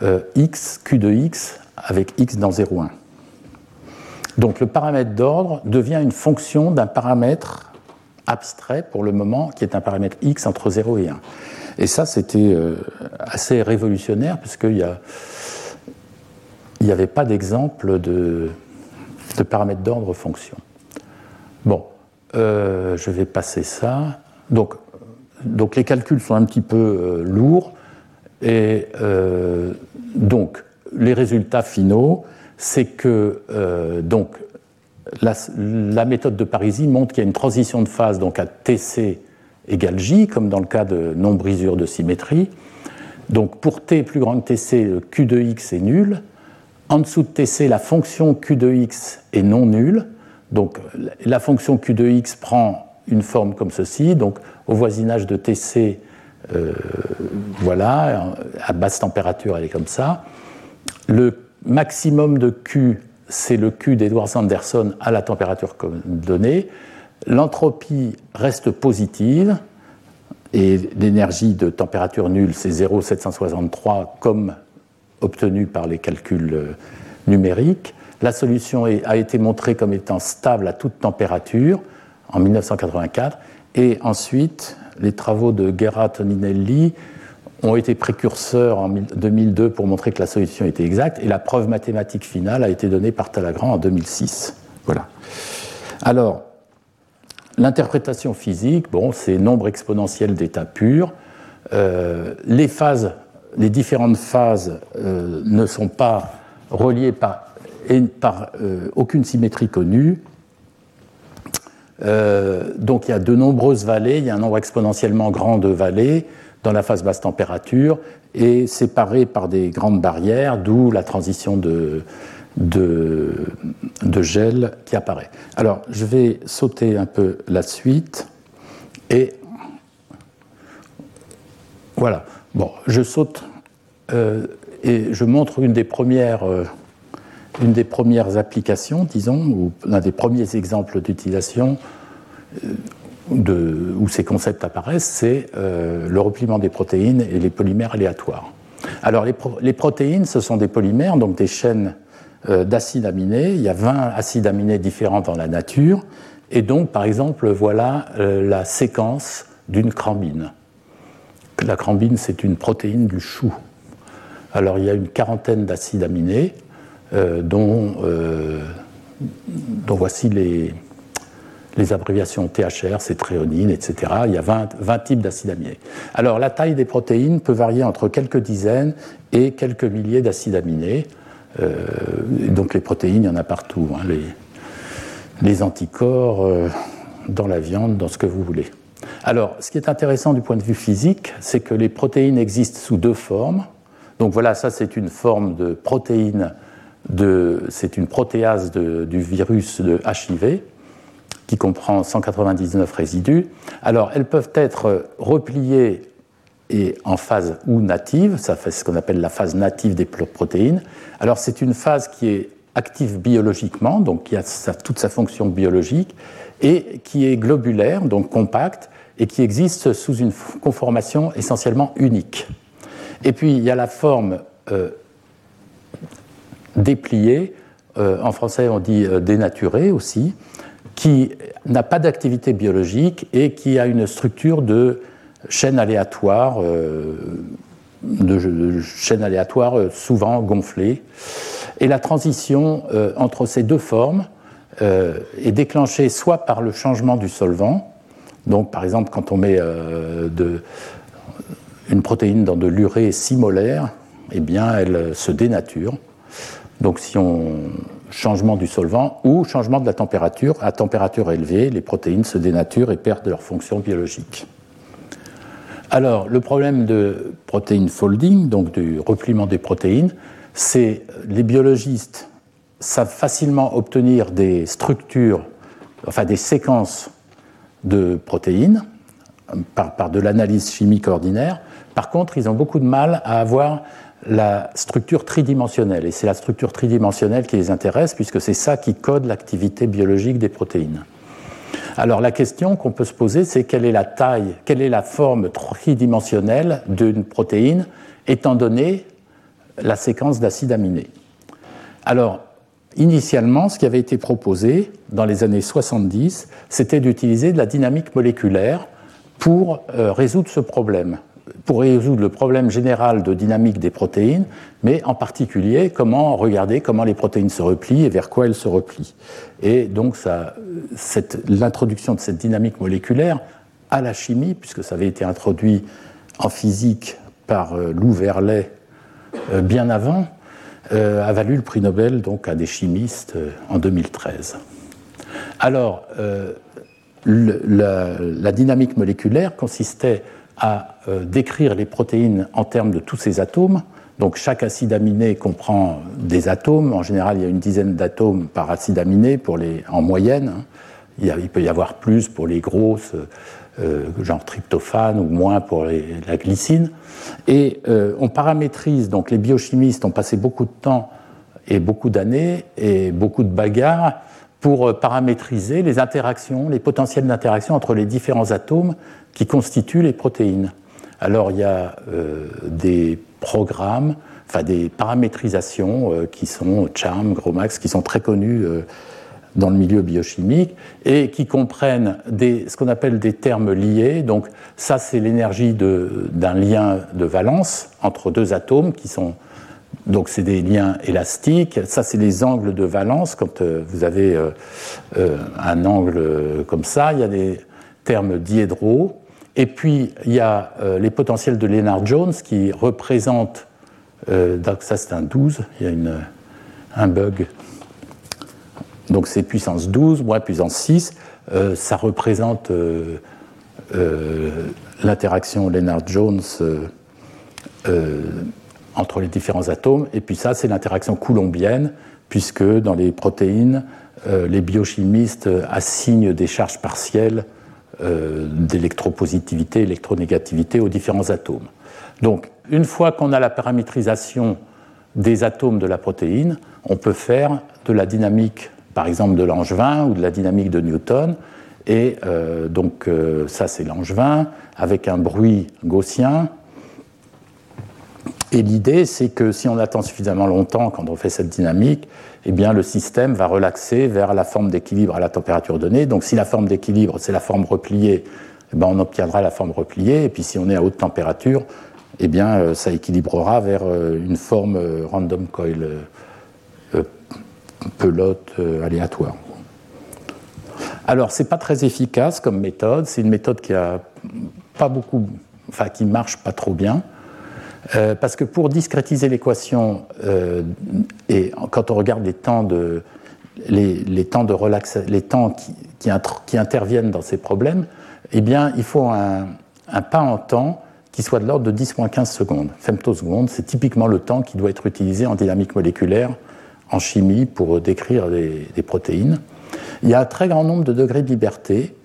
euh, x, q de x, avec x dans 0,1. Donc le paramètre d'ordre devient une fonction d'un paramètre abstrait pour le moment, qui est un paramètre x entre 0 et 1. Et ça, c'était euh, assez révolutionnaire, puisqu'il n'y avait pas d'exemple de, paramètre d'ordre fonction. Bon, euh, je vais passer ça. Donc, donc les calculs sont un petit peu euh, lourds. Et donc, les résultats finaux, c'est que donc, la, méthode de Parisi montre qu'il y a une transition de phase donc à TC égale J, comme dans le cas de non-brisure de symétrie. Donc pour T plus grand que TC, Q de X est nul. En dessous de TC, la fonction Q de X est non nulle. Donc la fonction Q de X prend une forme comme ceci. Donc au voisinage de TC, euh, voilà, à basse température, elle est comme ça. Le maximum de Q c'est le Q d'Edwards-Anderson à la température donnée. L'entropie reste positive et l'énergie de température nulle, c'est 0,763 comme obtenu par les calculs euh, numériques. La solution a été montrée comme étant stable à toute température en 1984. Et ensuite, les travaux de Gerhard Toninelli ont été précurseurs en 2002 pour montrer que la solution était exacte, et la preuve mathématique finale a été donnée par Talagrand en 2006. Voilà. Alors, l'interprétation physique, bon, c'est nombre exponentiel d'état pur. Euh, les phases, les différentes phases euh, ne sont pas reliées par, euh, aucune symétrie connue. donc il y a de nombreuses vallées, il y a un nombre exponentiellement grand de vallées dans la phase basse température et séparés par des grandes barrières, d'où la transition de, gel qui apparaît. Alors, je vais sauter un peu la suite et voilà. Bon, je saute euh, et je montre une des premières. Euh, une des premières applications, disons, ou l'un des premiers exemples d'utilisation euh, où ces concepts apparaissent, c'est le repliement des protéines et les polymères aléatoires. Alors les, protéines, ce sont des polymères, donc des chaînes d'acides aminés. Il y a 20 acides aminés différents dans la nature. Et donc, par exemple, voilà la séquence d'une crambine. La crambine, c'est une protéine du chou. Alors il y a une quarantaine d'acides aminés, dont, dont voici les, abréviations THR, cétréonine, etc. Il y a 20, types d'acides aminés. Alors la taille des protéines peut varier entre quelques dizaines et quelques milliers d'acides aminés. Euh, donc les protéines, il y en a partout. Hein. les, anticorps euh, dans la viande, dans ce que vous voulez. Alors, ce qui est intéressant du point de vue physique, c'est que les protéines existent sous deux formes. Donc voilà, ça c'est une forme de protéine, c'est une protéase du virus de HIV qui comprend 199 résidus. Alors, elles peuvent être repliées et en phase ou native, ça fait ce qu'on appelle la phase native des protéines. Alors, c'est une phase qui est active biologiquement, donc qui a toute sa fonction biologique, et qui est globulaire, donc compacte, et qui existe sous une conformation essentiellement unique. Et puis, il y a la forme euh, dépliée, euh, en français on dit euh, dénaturée aussi, qui n'a pas d'activité biologique et qui a une structure de chaîne aléatoire, de, chaîne aléatoire souvent gonflée. Et la transition entre ces deux formes est déclenchée soit par le changement du solvant, donc par exemple quand on met de, une protéine dans de l'urée 6 molaire, eh bien elle se dénature. Donc si on changement du solvant ou changement de la température. À température élevée, les protéines se dénaturent et perdent leur fonction biologique. Alors, le problème de protein folding, donc du repliement des protéines, c'est les biologistes savent facilement obtenir des structures, enfin des séquences de protéines par, par de l'analyse chimique ordinaire. Par contre, ils ont beaucoup de mal à avoir la structure tridimensionnelle. Et c'est la structure tridimensionnelle qui les intéresse, puisque c'est ça qui code l'activité biologique des protéines. Alors la question qu'on peut se poser, c'est quelle est la taille, quelle est la forme tridimensionnelle d'une protéine, étant donné la séquence d'acides aminés. Alors, initialement, ce qui avait été proposé dans les années 70, c'était d'utiliser de la dynamique moléculaire pour euh, résoudre ce problème, pour résoudre le problème général de dynamique des protéines, mais en particulier comment regarder comment les protéines se replient et vers quoi elles se replient. Et donc l'introduction de cette dynamique moléculaire à la chimie, puisque ça avait été introduit en physique par euh, Lou Verlet euh, bien avant, a valu le prix Nobel donc à des chimistes en 2013. Alors, la, dynamique moléculaire consistait à euh, décrire les protéines en termes de tous ces atomes. Donc chaque acide aminé comprend des atomes. En général, il y a une dizaine d'atomes par acide aminé en moyenne. Il, peut y avoir plus pour les grosses, euh, genre tryptophane, ou moins pour la glycine. Et euh, on paramétrise, donc les biochimistes ont passé beaucoup de temps et beaucoup d'années et beaucoup de bagarres pour euh, paramétriser les interactions, les potentiels d'interaction entre les différents atomes qui constituent les protéines. Alors il y a euh, des programmes, enfin des paramétrisations euh, qui sont CHARM, GROMAX, qui sont très connus dans le milieu biochimique et qui comprennent ce qu'on appelle des termes liés. Donc ça c'est l'énergie d'un lien de valence entre deux atomes qui sont donc c'est des liens élastiques. Ça, c'est les angles de valence. Quand euh, vous avez euh, euh, un angle comme ça, il y a des termes diédraux. Et puis, il y a les potentiels de Lennard-Jones qui représentent, donc ça c'est un 12, il y a un bug. Donc c'est puissance 12, moins puissance 6. ça représente l'interaction Lennard-Jones entre les différents atomes. Et puis ça, c'est l'interaction coulombienne, puisque dans les protéines, euh, les biochimistes assignent des charges partielles euh, d'électropositivité, électronégativité aux différents atomes. Donc, une fois qu'on a la paramétrisation des atomes de la protéine, on peut faire de la dynamique, par exemple, de Langevin ou de la dynamique de Newton. Et euh, donc, ça, c'est Langevin, avec un bruit gaussien et l'idée, c'est que si on attend suffisamment longtemps quand on fait cette dynamique, eh bien, le système va relaxer vers la forme d'équilibre à la température donnée. Donc, si la forme d'équilibre, c'est la forme repliée, eh bien, on obtiendra la forme repliée. Et puis, si on est à haute température, eh bien, euh, ça équilibrera vers euh, une forme euh, random coil pelote aléatoire. Alors, c'est pas très efficace comme méthode. C'est une méthode qui a pas beaucoup, enfin, qui marche pas trop bien. Euh, parce que pour discrétiser l'équation, euh, et quand on regarde les temps de, les, les temps qui, qui, interviennent dans ces problèmes, eh bien, il faut un, pas en temps qui soit de l'ordre de 10-15 secondes. Femtosecondes, c'est typiquement le temps qui doit être utilisé en dynamique moléculaire, en chimie, pour décrire des protéines. Il y a un très grand nombre de degrés de liberté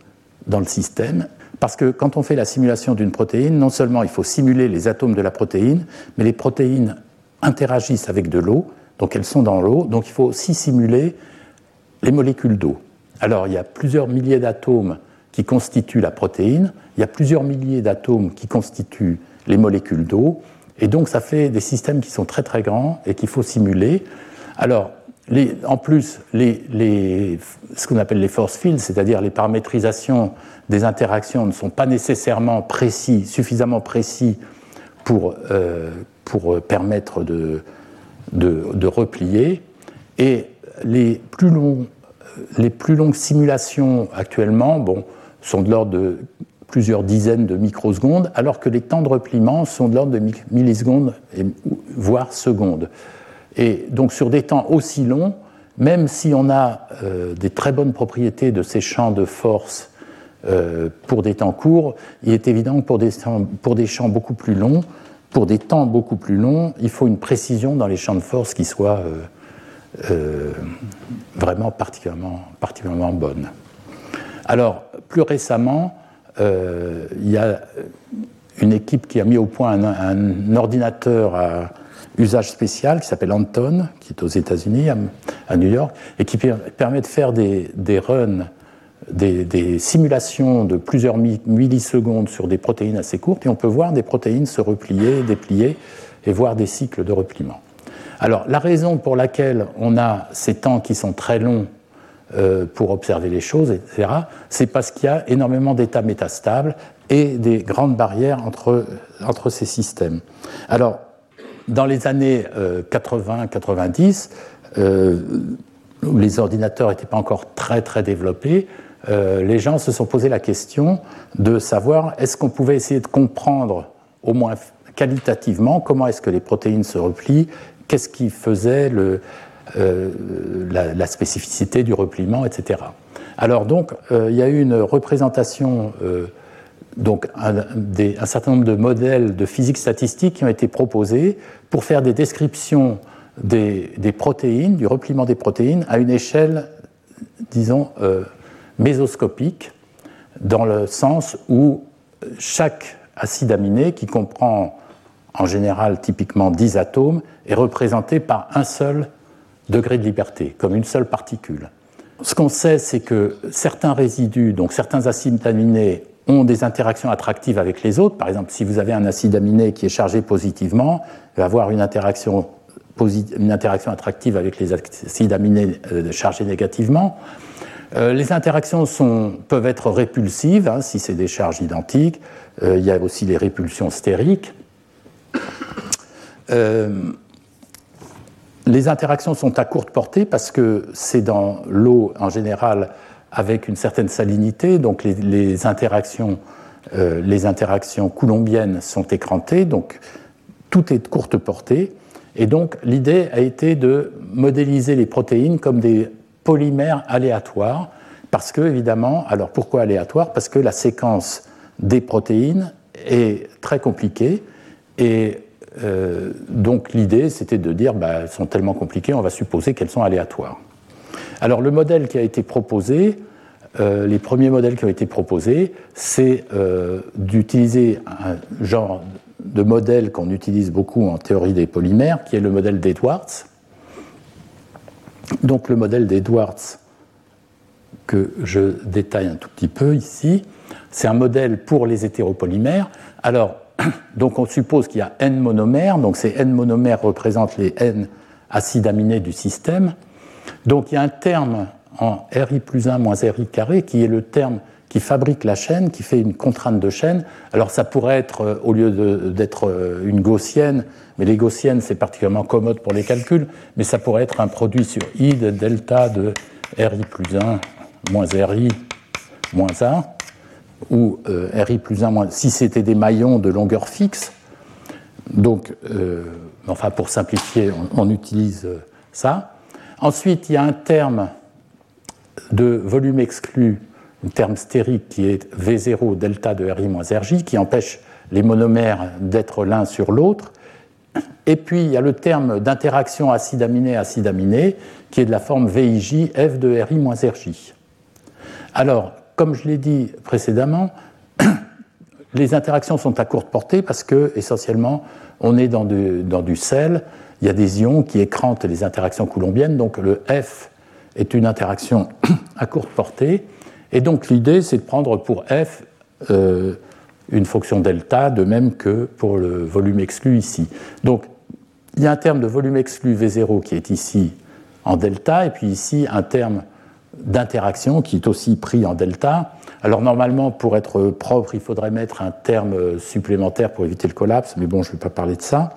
dans le système, parce que quand on fait la simulation d'une protéine, non seulement il faut simuler les atomes de la protéine, mais les protéines interagissent avec de l'eau, donc elles sont dans l'eau, donc il faut aussi simuler les molécules d'eau. Alors il y a plusieurs milliers d'atomes qui constituent la protéine, il y a plusieurs milliers d'atomes qui constituent les molécules d'eau, et donc ça fait des systèmes qui sont très très grands et qu'il faut simuler. Alors en plus, ce qu'on appelle les force fields, c'est-à-dire les paramétrisations des interactions, ne sont pas nécessairement précis, suffisamment précis pour, euh, permettre de, replier. Et les plus, longues simulations actuellement bon, sont de l'ordre de plusieurs dizaines de microsecondes, alors que les temps de repliement sont de l'ordre de millisecondes, voire secondes. Et donc sur des temps aussi longs, même si on a euh, des très bonnes propriétés de ces champs de force euh, pour des temps courts, il est évident que pour des, des champs beaucoup plus longs, pour des temps beaucoup plus longs, il faut une précision dans les champs de force qui soit euh, vraiment particulièrement, particulièrement bonne. Alors, plus récemment, il y a une équipe qui a mis au point un ordinateur à usage spécial qui s'appelle Anton, qui est aux États-Unis, à, New York, et qui permet de faire des, runs des, simulations de plusieurs millisecondes sur des protéines assez courtes et on peut voir des protéines se replier, déplier et voir des cycles de repliement. Alors la raison pour laquelle on a ces temps qui sont très longs euh, pour observer les choses, etc., c'est parce qu'il y a énormément d'états métastables et des grandes barrières entre, entre ces systèmes. Alors, dans les années 80-90, euh, euh, où les ordinateurs n'étaient pas encore très très développés, les gens se sont posé la question de savoir est-ce qu'on pouvait essayer de comprendre, au moins qualitativement, comment est-ce que les protéines se replient, qu'est-ce qui faisait euh, la, spécificité du repliement, etc. Alors donc, euh, il y a eu une représentation, euh, donc un, certain nombre de modèles de physique statistique qui ont été proposés pour faire des descriptions des, protéines, du repliement des protéines, à une échelle, disons, mésoscopique, dans le sens où chaque acide aminé, qui comprend en général typiquement 10 atomes, est représenté par un seul degré de liberté, comme une seule particule. Ce qu'on sait, c'est que certains résidus, donc certains acides aminés, ont des interactions attractives avec les autres. Par exemple, si vous avez un acide aminé qui est chargé positivement, il va avoir une interaction, attractive avec les acides aminés euh, chargés négativement. Euh, les interactions peuvent être répulsives, hein, si c'est des charges identiques. Euh, il y a aussi les répulsions stériques. Les interactions sont à courte portée parce que c'est dans l'eau en général avec une certaine salinité, donc les, interactions, euh, les interactions coulombiennes sont écrantées, donc tout est de courte portée. Et donc l'idée a été de modéliser les protéines comme des polymères aléatoires, parce que évidemment, alors pourquoi aléatoires? Parce que la séquence des protéines est très compliquée et euh, donc l'idée, c'était de dire, bah, elles sont tellement compliquées, on va supposer qu'elles sont aléatoires. Alors le modèle qui a été proposé, euh, les premiers modèles qui ont été proposés, c'est euh, d'utiliser un genre de modèle qu'on utilise beaucoup en théorie des polymères, qui est le modèle d'Edwards. Donc le modèle d'Edwards, que je détaille un tout petit peu ici, c'est un modèle pour les hétéropolymères. Alors, donc on suppose qu'il y a n monomères, donc ces n monomères représentent les n acides aminés du système. Donc il y a un terme en RI plus 1 moins RI carré qui est le terme qui fabrique la chaîne, qui fait une contrainte de chaîne. Alors ça pourrait être, euh, au lieu d'être euh, une gaussienne, mais les gaussiennes c'est particulièrement commode pour les calculs, mais ça pourrait être un produit sur I de delta de RI plus 1 moins RI moins 1 ou euh, RI plus 1 moins, si c'était des maillons de longueur fixe. Donc, enfin, pour simplifier, on, utilise ça. Ensuite, il y a un terme de volume exclu, un terme stérique qui est V0 delta de RI moins RJ, qui empêche les monomères d'être l'un sur l'autre. Et puis, il y a le terme d'interaction acide-aminé-acide aminé, qui est de la forme VIJ F de RI moins RJ. Alors, comme je l'ai dit précédemment, les interactions sont à courte portée parce que, essentiellement, on est dans du, sel, il y a des ions qui écrantent les interactions coulombiennes, donc le F est une interaction à courte portée. Et donc l'idée, c'est de prendre pour F euh, une fonction delta, de même que pour le volume exclu ici. Donc il y a un terme de volume exclu V0 qui est ici en delta, et puis ici un terme d'interaction qui est aussi pris en delta. Alors normalement, pour être propre, il faudrait mettre un terme supplémentaire pour éviter le collapse, mais bon, je ne vais pas parler de ça.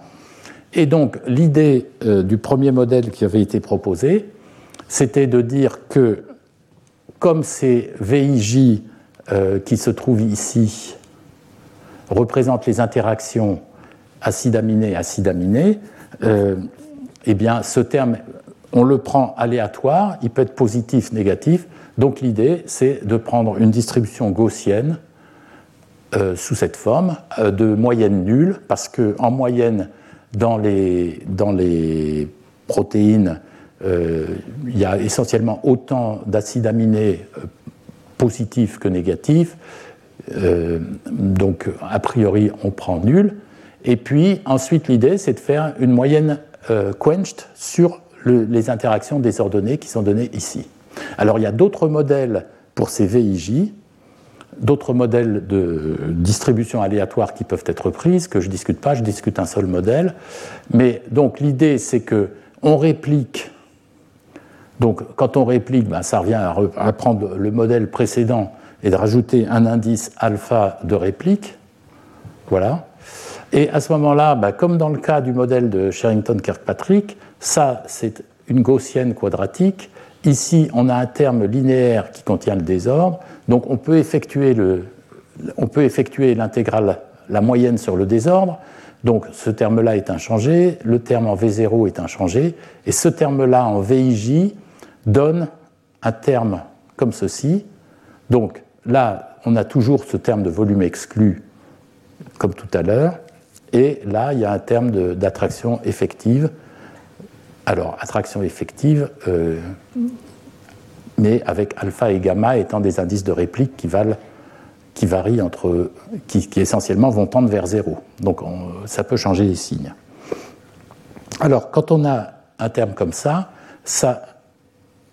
Et donc l'idée euh, du premier modèle qui avait été proposé, c'était de dire que comme ces VIJ euh, qui se trouvent ici représentent les interactions acide-aminé-acide-aminé, euh, eh bien ce terme on le prend aléatoire, il peut être positif, négatif. Donc l'idée, c'est de prendre une distribution gaussienne sous cette forme de moyenne nulle, parce qu'en moyenne, dans les, dans les protéines, euh, il y a essentiellement autant d'acides aminés positifs que négatifs. donc, a priori, on prend nul. Et puis, ensuite, l'idée, c'est de faire une moyenne quenched sur les interactions désordonnées qui sont données ici. Alors il y a d'autres modèles pour ces VIJ, d'autres modèles de distribution aléatoire qui peuvent être prises, que je ne discute pas, je discute un seul modèle. Mais donc l'idée, c'est que on réplique. Donc quand on réplique, ben, ça revient à, prendre le modèle précédent et de rajouter un indice alpha de réplique. Voilà. Et à ce moment-là, ben, comme dans le cas du modèle de Sherrington-Kirkpatrick, ça c'est une gaussienne quadratique. Ici, on a un terme linéaire qui contient le désordre. Donc on peut effectuer l'intégrale, la moyenne sur le désordre. Donc ce terme-là est inchangé, le terme en V0 est inchangé, et ce terme-là en VIJ donne un terme comme ceci. Donc là, on a toujours ce terme de volume exclu, comme tout à l'heure, et là, il y a un terme d'attraction effective. Alors, attraction effective, euh, mais avec alpha et gamma étant des indices de réplique qui valent qui varient entre, qui, essentiellement vont tendre vers zéro. Donc ça peut changer les signes. Alors quand on a un terme comme ça, ça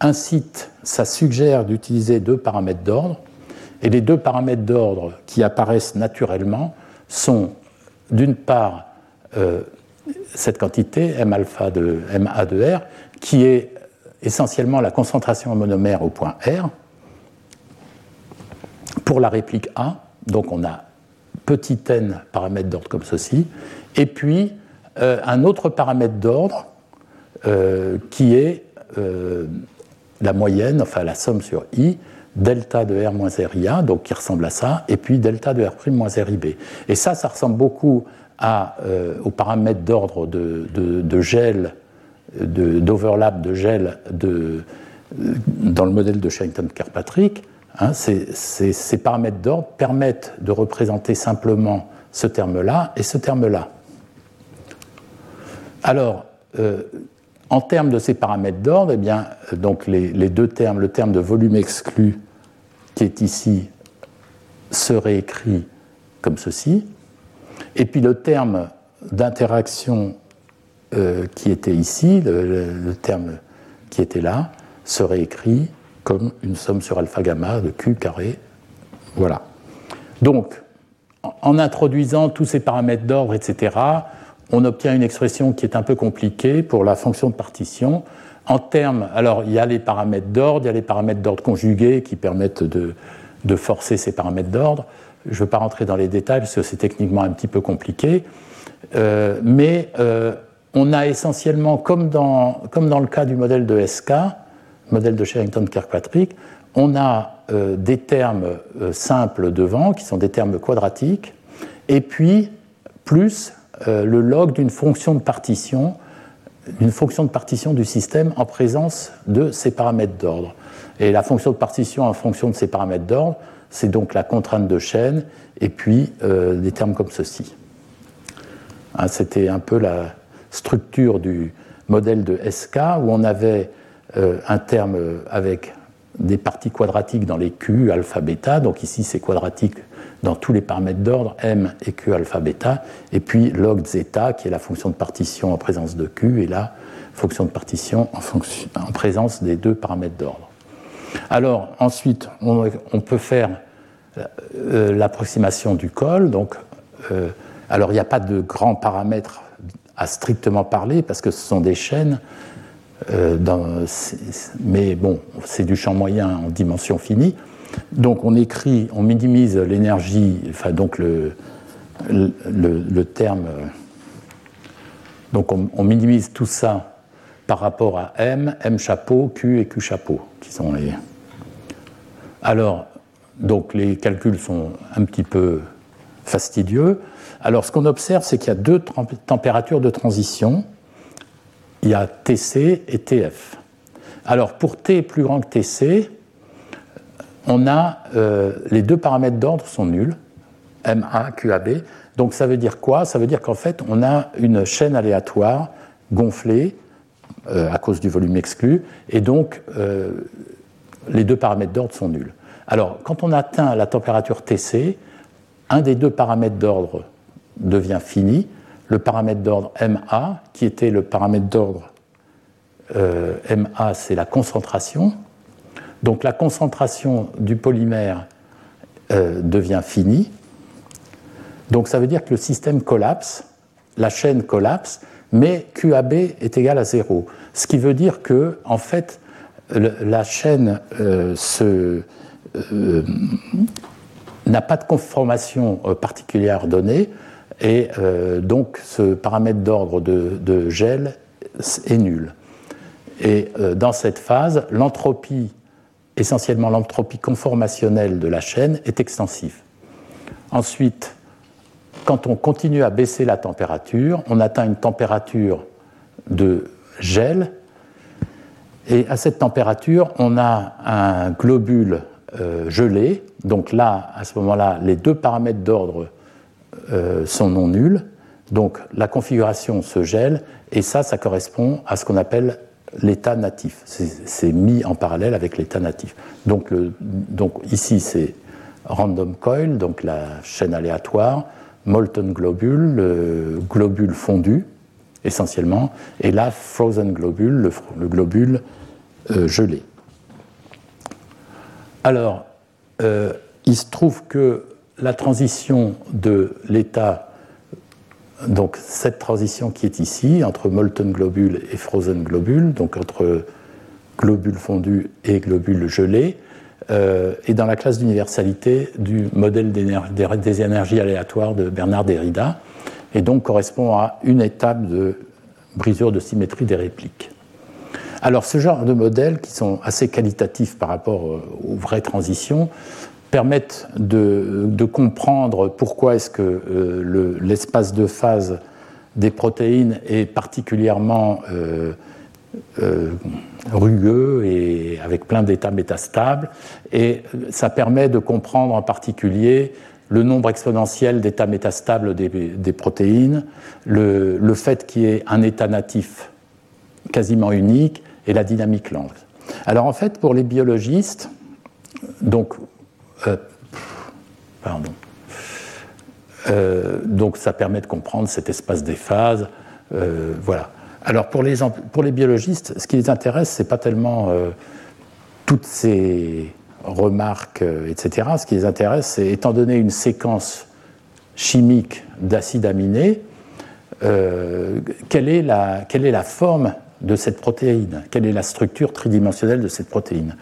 incite, ça suggère d'utiliser deux paramètres d'ordre. Et les deux paramètres d'ordre qui apparaissent naturellement sont d'une part euh, cette quantité M alpha de MA de R qui est essentiellement la concentration en monomère au point R. Pour la réplique A, donc on a petit n paramètres d'ordre comme ceci, et puis euh, un autre paramètre d'ordre euh, qui est euh, la moyenne, enfin la somme sur i, delta de R moins RIA, donc qui ressemble à ça, et puis delta de R' moins RIB. Et ça, ça ressemble beaucoup à, aux paramètres d'ordre de, gel d'overlap de, gel de, dans le modèle de Sherrington-Kirkpatrick, hein, ces, paramètres d'ordre permettent de représenter simplement ce terme-là et ce terme-là. Alors, euh, en termes de ces paramètres d'ordre, eh bien, donc les, les, deux termes, le terme de volume exclu qui est ici serait écrit comme ceci, et puis le terme d'interaction euh, qui était ici, le, terme qui était là, serait écrit comme une somme sur alpha gamma de Q carré. Voilà. Donc, en introduisant tous ces paramètres d'ordre, etc., on obtient une expression qui est un peu compliquée pour la fonction de partition. En termes, alors il y a les paramètres d'ordre, il y a les paramètres d'ordre conjugués qui permettent de, de forcer ces paramètres d'ordre. Je ne veux pas rentrer dans les détails parce que c'est techniquement un petit peu compliqué. Euh, mais euh, on a essentiellement, comme dans, le cas du modèle de SK, modèle de Sherrington-Kirkpatrick, on a euh, des termes euh, simples devant, qui sont des termes quadratiques, et puis plus euh, le log d'une fonction de partition, d'une fonction de partition du système en présence de ces paramètres d'ordre. Et la fonction de partition en fonction de ces paramètres d'ordre, c'est donc la contrainte de chaîne, et puis des termes comme ceci. Hein, c'était un peu la, structure du modèle de SK où on avait euh, un terme avec des parties quadratiques dans les Q, alpha, bêta. Donc ici, c'est quadratique dans tous les paramètres d'ordre, M et Q, alpha, bêta. Et puis log zeta, qui est la fonction de partition en présence de Q, et la fonction de partition en, fonction, en présence des deux paramètres d'ordre. Alors ensuite, on, peut faire euh, l'approximation du col. Donc, euh, alors il n'y a pas de grands paramètres à strictement parler, parce que ce sont des chaînes, euh, mais bon, c'est du champ moyen en dimension finie. Donc on écrit, on minimise l'énergie, enfin donc le, le, terme. Donc on, minimise tout ça par rapport à M, M chapeau, Q et Q chapeau, qui sont les. Alors, donc les calculs sont un petit peu fastidieux. Alors ce qu'on observe, c'est qu'il y a deux températures de transition. Il y a TC et TF. Alors pour T plus grand que TC, on a euh, les deux paramètres d'ordre sont nuls, MA, QAB. Donc ça veut dire quoi? Ça veut dire qu'en fait, on a une chaîne aléatoire gonflée euh, à cause du volume exclu, et donc euh, les deux paramètres d'ordre sont nuls. Alors quand on atteint la température TC, un des deux paramètres d'ordre devient fini. Le paramètre d'ordre MA, qui était le paramètre d'ordre euh, MA, c'est la concentration. Donc la concentration du polymère devient finie. Donc ça veut dire que le système collapse, la chaîne collapse, mais QAB est égal à 0. Ce qui veut dire que, en fait, la chaîne se n'a pas de conformation euh, particulière donnée, et euh, donc ce paramètre d'ordre de, gel est nul. Et euh, dans cette phase, l'entropie, essentiellement l'entropie conformationnelle de la chaîne, est extensive. Ensuite, quand on continue à baisser la température, on atteint une température de gel, et à cette température, on a un globule euh, gelé. Donc là, à ce moment-là, les deux paramètres d'ordre euh, sont non nuls. Donc la configuration se gèle et ça, ça correspond à ce qu'on appelle l'état natif. C'est mis en parallèle avec l'état natif. Donc, ici, c'est random coil, donc la chaîne aléatoire, molten globule, le globule fondu essentiellement, et là, frozen globule, le, globule euh, gelé. Alors, euh, il se trouve que la transition de l'état, donc cette transition qui est ici, entre molten globule et frozen globule, donc entre globule fondu et globule gelé, euh, est dans la classe d'universalité du modèle des énergies aléatoires de Bernard Derrida, et donc correspond à une étape de brisure de symétrie des répliques. Alors ce genre de modèles, qui sont assez qualitatifs par rapport euh, aux vraies transitions, permettent de, comprendre pourquoi est-ce que euh, l'espace de phase des protéines est particulièrement euh, rugueux et avec plein d'états métastables. Et ça permet de comprendre en particulier le nombre exponentiel d'états métastables des, protéines, le, le fait qu'il y ait un état natif quasiment unique et la dynamique lente. Alors en fait, pour les biologistes, donc, euh, pardon, euh, donc ça permet de comprendre cet espace des phases. Euh, voilà. Alors pour les, biologistes, ce qui les intéresse, c'est pas tellement toutes ces remarques, etc. Ce qui les intéresse, c'est étant donné une séquence chimique d'acides aminés, quelle est la forme de cette protéine Quelle est la structure tridimensionnelle de cette protéine?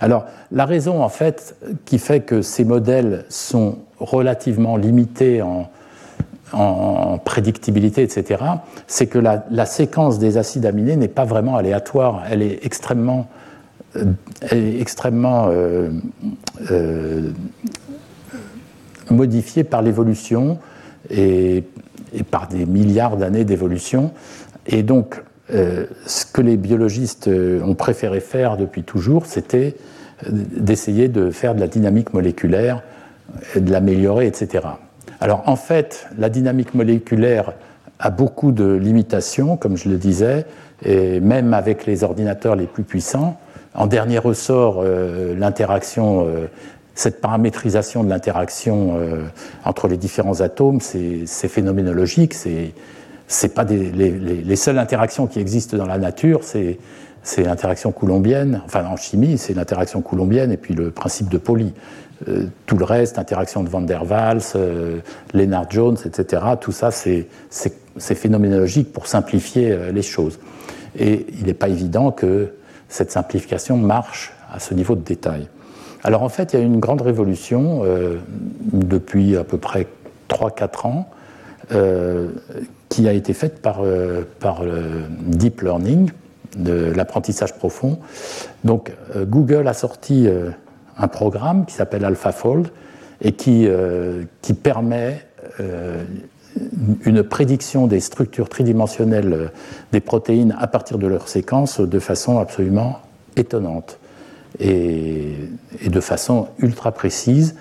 Alors, la raison, en fait, qui fait que ces modèles sont relativement limités en, prédictibilité, etc., c'est que la, séquence des acides aminés n'est pas vraiment aléatoire, elle est extrêmement, extrêmement euh, euh, modifiée par l'évolution et, et, par des milliards d'années d'évolution. Et donc, euh, ce que les biologistes euh, ont préféré faire depuis toujours, c'était euh, d'essayer de faire de la dynamique moléculaire, de l'améliorer, etc. Alors en fait, la dynamique moléculaire a beaucoup de limitations, comme je le disais, et même avec les ordinateurs les plus puissants. En dernier ressort, l'interaction, cette paramétrisation de l'interaction entre les différents atomes, c'est phénoménologique, c'est pas les, seules interactions qui existent dans la nature, c'est l'interaction coulombienne, enfin en chimie, c'est l'interaction coulombienne et puis le principe de Pauli. Euh, tout le reste, interaction de Van der Waals, euh, Lennart Jones, etc., tout ça, c'est phénoménologique pour simplifier euh, les choses. Et il n'est pas évident que cette simplification marche à ce niveau de détail. Alors en fait, il y a eu une grande révolution depuis à peu près 3-4 ans qui a été faite par, euh, par le deep learning, de l'apprentissage profond. Donc euh, Google a sorti euh, un programme qui s'appelle AlphaFold et qui, qui permet une prédiction des structures tridimensionnelles des protéines à partir de leur séquence de façon absolument étonnante et, et de façon ultra précise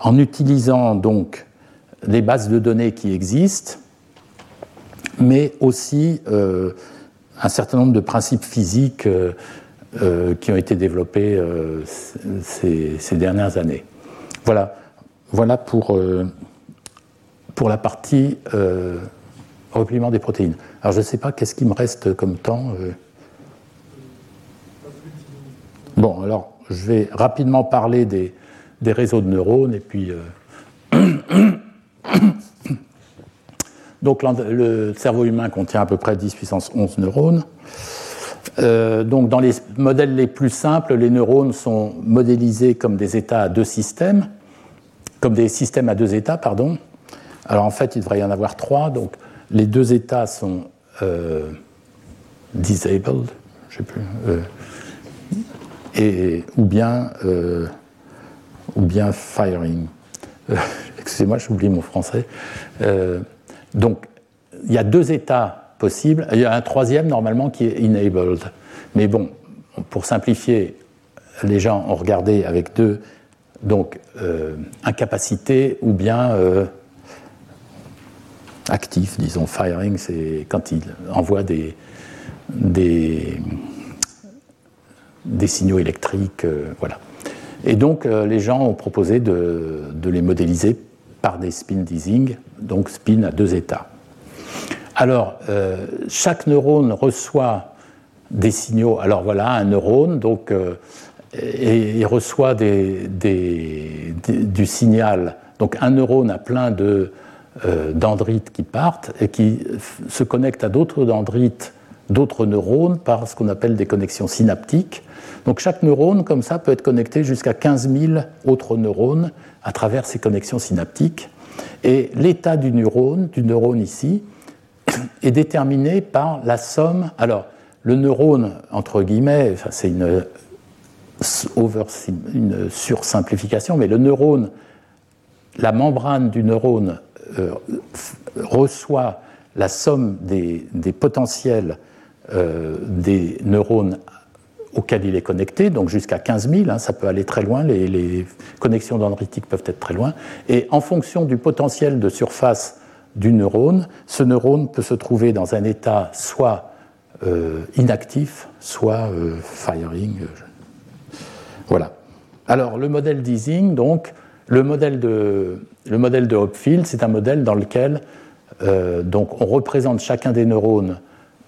en utilisant donc des bases de données qui existent mais aussi euh, un certain nombre de principes physiques euh, euh, qui ont été développés ces, dernières années. Voilà, voilà pour, pour la partie repliement des protéines. Alors je ne sais pas qu'est-ce qui me reste comme temps. Bon, alors je vais rapidement parler des, réseaux de neurones et puis. Donc le cerveau humain contient à peu près 10 puissance 11 neurones. Euh, donc dans les modèles les plus simples, les neurones sont modélisés comme des états à deux systèmes, comme des systèmes à deux états, pardon. Alors en fait, il devrait y en avoir trois. Donc les deux états sont euh, disabled, je sais plus, euh, et, ou bien ou bien firing. Excusez-moi, j'oublie mon français. Donc il y a deux états possible. Il y a un troisième normalement qui est enabled. Mais bon, pour simplifier, les gens ont regardé avec deux, donc euh, incapacité ou bien euh, actif, disons. Firing, c'est quand il envoie des, des, signaux électriques. Euh, voilà. Et donc, les gens ont proposé de les modéliser par des spin teasing, donc spin à deux états. Alors, euh, chaque neurone reçoit des signaux. Alors voilà, un neurone, donc, euh, et, reçoit du signal. Donc un neurone a plein de euh, dendrites qui partent et qui se connectent à d'autres dendrites, d'autres neurones par ce qu'on appelle des connexions synaptiques. Donc chaque neurone, comme ça, peut être connecté jusqu'à 15 000 autres neurones à travers ces connexions synaptiques. Et l'état du neurone, du neurone ici, est déterminé par la somme. Alors, le neurone, entre guillemets, c'est une, une sursimplification, mais le neurone, la membrane du neurone euh, reçoit la somme des, potentiels euh, des neurones auxquels il est connecté, donc jusqu'à 15 000, hein, ça peut aller très loin, les, connexions dendritiques peuvent être très loin, et en fonction du potentiel de surface du neurone. Ce neurone peut se trouver dans un état soit euh, inactif, soit euh, firing. Voilà. Alors, le modèle d'Ising, donc, le modèle de, le modèle de Hopfield, c'est un modèle dans lequel euh, donc, on représente chacun des neurones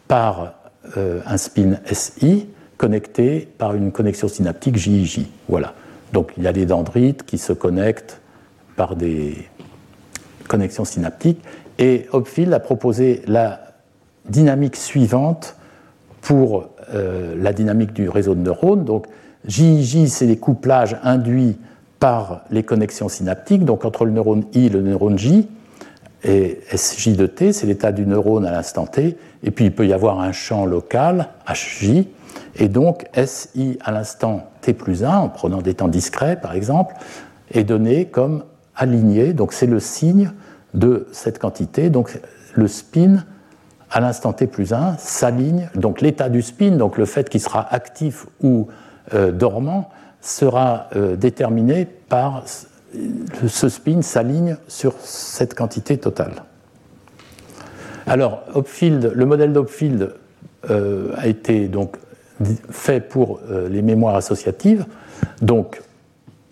par un spin SI connecté par une connexion synaptique JIJ. Voilà. Donc, il y a des dendrites qui se connectent par des, connexion synaptique. Et Hopfield a proposé la dynamique suivante pour euh, la dynamique du réseau de neurones. Donc, JIJ, c'est les couplages induits par les connexions synaptiques, donc entre le neurone I et le neurone J. Et SJ de T, c'est l'état du neurone à l'instant T. Et puis, il peut y avoir un champ local, HJ. Et donc, SI à l'instant T plus 1, en prenant des temps discrets, par exemple, est donné comme aligné, donc c'est le signe de cette quantité. Donc le spin à l'instant t plus 1 s'aligne, donc l'état du spin, donc le fait qu'il sera actif ou euh, dormant, sera euh, déterminé par ce spin s'aligne sur cette quantité totale. Alors, Hopfield, le modèle d'Hopfield euh, a été donc fait pour les mémoires associatives. Donc,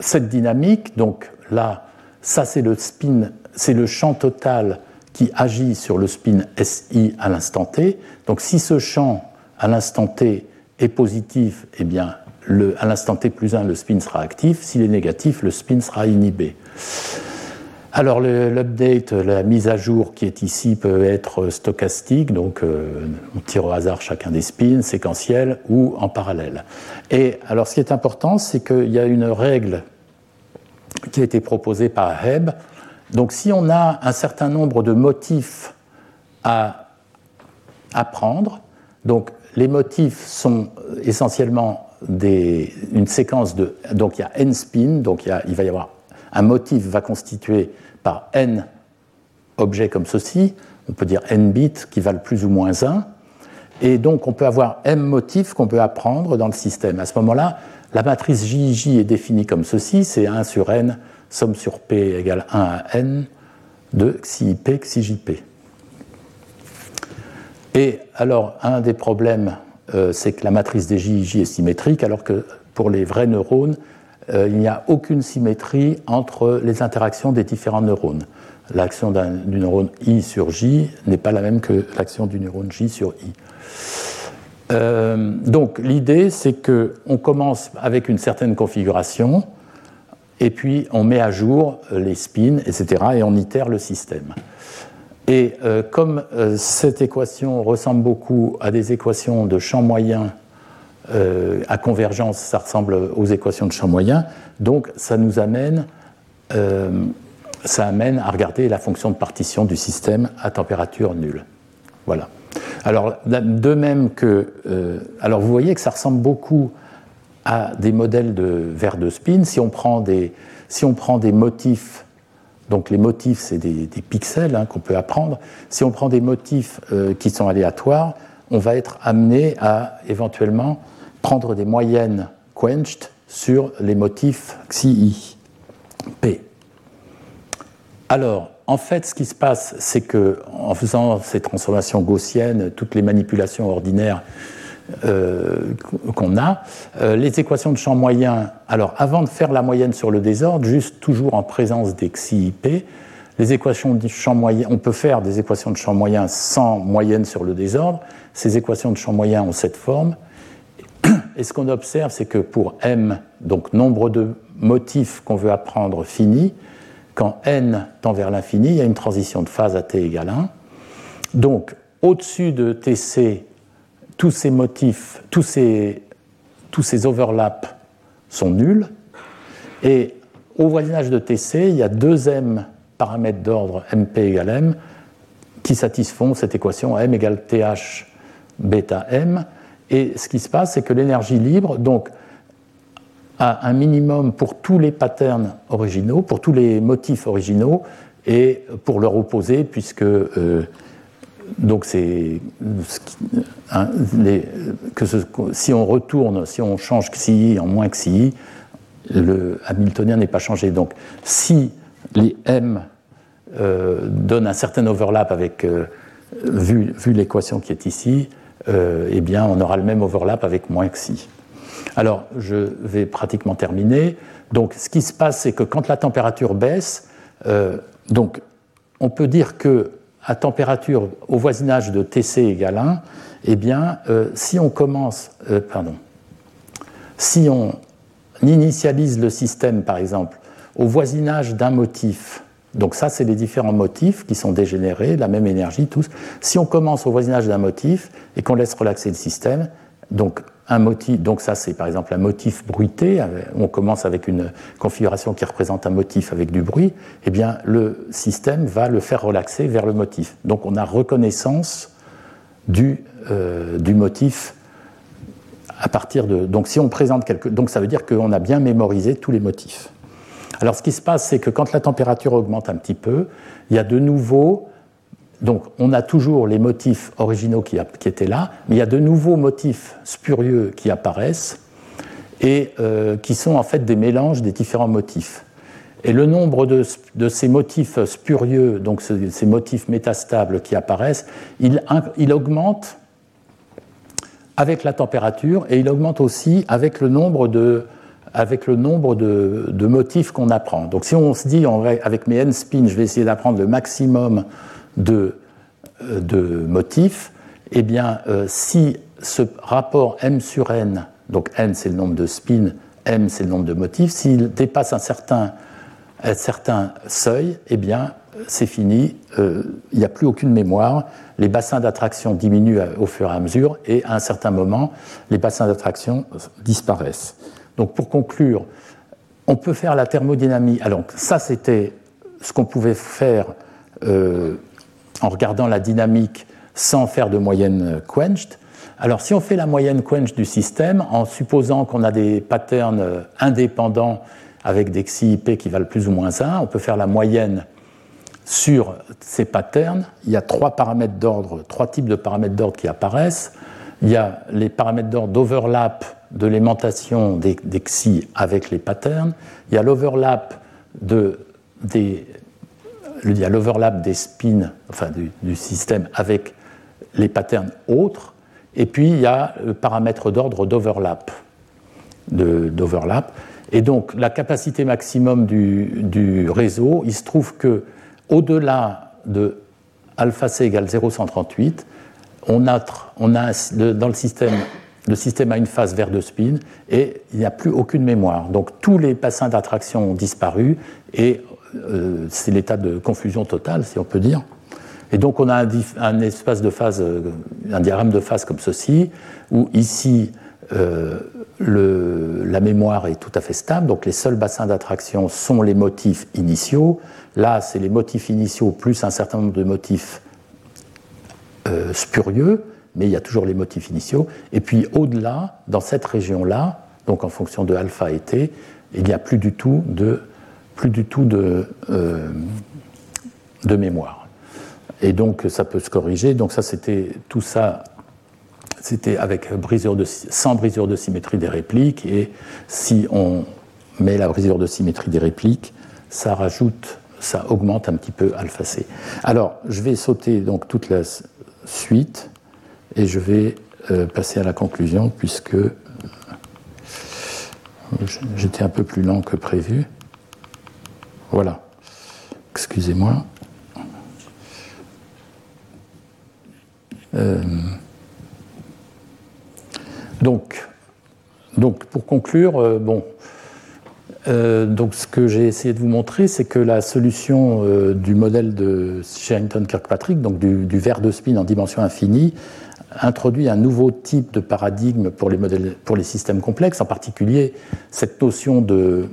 cette dynamique, donc là, ça, c'est le spin, c'est le champ total qui agit sur le spin SI à l'instant t. Donc, si ce champ à l'instant t est positif, eh bien, le, à l'instant t plus 1, le spin sera actif. S'il est négatif, le spin sera inhibé. Alors l'update, la mise à jour qui est ici peut être stochastique, donc euh, on tire au hasard chacun des spins, séquentiel ou en parallèle. Et alors ce qui est important, c'est qu'il y a une règle qui a été proposé par Hebb. Donc si on a un certain nombre de motifs à apprendre, donc les motifs sont essentiellement une séquence de... Donc il y a n spin, donc il va y avoir un motif va constituer par n objets comme ceci, on peut dire n bits qui valent plus ou moins 1, et donc on peut avoir m motifs qu'on peut apprendre dans le système. À ce moment-là, la matrice JJ est définie comme ceci, c'est 1 sur n, somme sur p égale 1 à n de xi p, xi jp. Et alors, un des problèmes, euh, c'est que la matrice des JJ est symétrique, alors que pour les vrais neurones, euh, il n'y a aucune symétrie entre les interactions des différents neurones. L'action du neurone I sur J n'est pas la même que l'action du neurone J sur I. donc l'idée, c'est qu'on commence avec une certaine configuration, et puis on met à jour les spins, etc., et on itère le système. Et comme cette équation ressemble beaucoup à des équations de champ moyen à convergence, ça ressemble aux équations de champ moyen, donc ça nous amène ça amène à regarder la fonction de partition du système à température nulle. Voilà. Alors, de même que. Euh, alors, vous voyez que ça ressemble beaucoup à des modèles de verre de spin. Si on prend des, si on prend des motifs, donc les motifs, c'est des, pixels hein, qu'on peut apprendre. Si on prend des motifs euh, qui sont aléatoires, on va être amené à éventuellement prendre des moyennes quenched sur les motifs xi, p. Alors, en fait, ce qui se passe, c'est que en faisant ces transformations gaussiennes, toutes les manipulations ordinaires euh, qu'on a, euh, les équations de champ moyen, alors avant de faire la moyenne sur le désordre, juste toujours en présence des xi p, les équations de champ moyen, on peut faire des équations de champ moyen sans moyenne sur le désordre. Ces équations de champ moyen ont cette forme. Et ce qu'on observe, c'est que pour m, donc nombre de motifs qu'on veut apprendre fini, quand n tend vers l'infini, il y a une transition de phase à t égale 1. Donc, au-dessus de Tc, tous ces motifs, tous ces, overlaps sont nuls. Et au voisinage de Tc, il y a deux m paramètres d'ordre mp égale m qui satisfont cette équation m égale th bêta m. Et ce qui se passe, c'est que l'énergie libre, donc à un minimum pour tous les patterns originaux, pour tous les motifs originaux, et pour leur opposer, puisque euh, donc c'est hein, si on retourne, si on change xi en moins xi, le Hamiltonien n'est pas changé. Donc si les m euh, donnent un certain overlap avec euh, vu l'équation qui est ici, eh bien on aura le même overlap avec moins xi. Alors, je vais pratiquement terminer. Donc, ce qui se passe, c'est que quand la température baisse, euh, donc, on peut dire que à température au voisinage de Tc égale 1, eh bien, euh, si on commence, euh, pardon, si on initialise le système, par exemple, au voisinage d'un motif, donc ça, c'est les différents motifs qui sont dégénérés, la même énergie, tous. Si on commence au voisinage d'un motif et qu'on laisse relaxer le système, donc un motif, donc ça c'est par exemple un motif bruité, on commence avec une configuration qui représente un motif avec du bruit, eh bien le système va le faire relaxer vers le motif. Donc on a reconnaissance du, euh, motif à partir de. Donc si on présente quelque. Donc ça veut dire qu'on a bien mémorisé tous les motifs. Alors ce qui se passe, c'est que quand la température augmente un petit peu, il y a de nouveau donc on a toujours les motifs originaux qui, étaient là, mais il y a de nouveaux motifs spurieux qui apparaissent et euh, qui sont en fait des mélanges des différents motifs. Et le nombre de, ces motifs spurieux, donc ces motifs métastables qui apparaissent, il, augmente avec la température et il augmente aussi avec le nombre de, avec le nombre de, motifs qu'on apprend. Donc si on se dit avec mes n spins, je vais essayer d'apprendre le maximum de, euh, motifs, eh bien, euh, si ce rapport m sur n, donc n c'est le nombre de spins, m c'est le nombre de motifs, s'il dépasse un certain, un certain seuil, eh bien, c'est fini, euh, il n'y a plus aucune mémoire, les bassins d'attraction diminuent au fur et à mesure, et à un certain moment, les bassins d'attraction disparaissent. Donc pour conclure, on peut faire la thermodynamie. Alors ça, c'était ce qu'on pouvait faire en regardant la dynamique sans faire de moyenne quenched. Alors si on fait la moyenne quenched du système, en supposant qu'on a des patterns indépendants avec des xi p qui valent plus ou moins 1, on peut faire la moyenne sur ces patterns. Il y a trois paramètres d'ordre, trois types de paramètres d'ordre qui apparaissent. Il y a les paramètres d'ordre d'overlap de l'aimantation des, xi avec les patterns. Il y a l'overlap de, des il y a l'overlap des spins, enfin du, système avec les patterns autres, et puis il y a le paramètre d'ordre d'overlap. Et donc la capacité maximum du, réseau, il se trouve que au-delà de alpha c égale 0,138, on a, on a dans le système, le système a une phase vers de spin et il n'y a plus aucune mémoire. Donc tous les bassins d'attraction ont disparu et euh, c'est l'état de confusion totale, si on peut dire. Et donc on a un, espace de phase, euh, un diagramme de phase comme ceci, où ici euh, la mémoire est tout à fait stable, donc les seuls bassins d'attraction sont les motifs initiaux. Là, c'est les motifs initiaux plus un certain nombre de motifs spurieux, mais il y a toujours les motifs initiaux. Et puis au-delà, dans cette région-là, donc en fonction de alpha et t, il n'y a plus du tout de, plus du tout de, euh, de mémoire. Et donc ça peut se corriger. Donc ça, c'était tout ça c'était avec brisure de, sans brisure de symétrie des répliques, et si on met la brisure de symétrie des répliques, ça rajoute, ça augmente un petit peu alpha C. Alors, je vais sauter donc toute la suite, et je vais euh, passer à la conclusion, puisque euh, j'étais un peu plus lent que prévu. Voilà. Excusez-moi. Euh, donc, donc pour conclure, bon, donc ce que j'ai essayé de vous montrer, c'est que la solution du modèle de Sherrington-Kirkpatrick, donc du, verre de spin en dimension infinie, introduit un nouveau type de paradigme pour les, modèles, pour les systèmes complexes, en particulier cette notion de,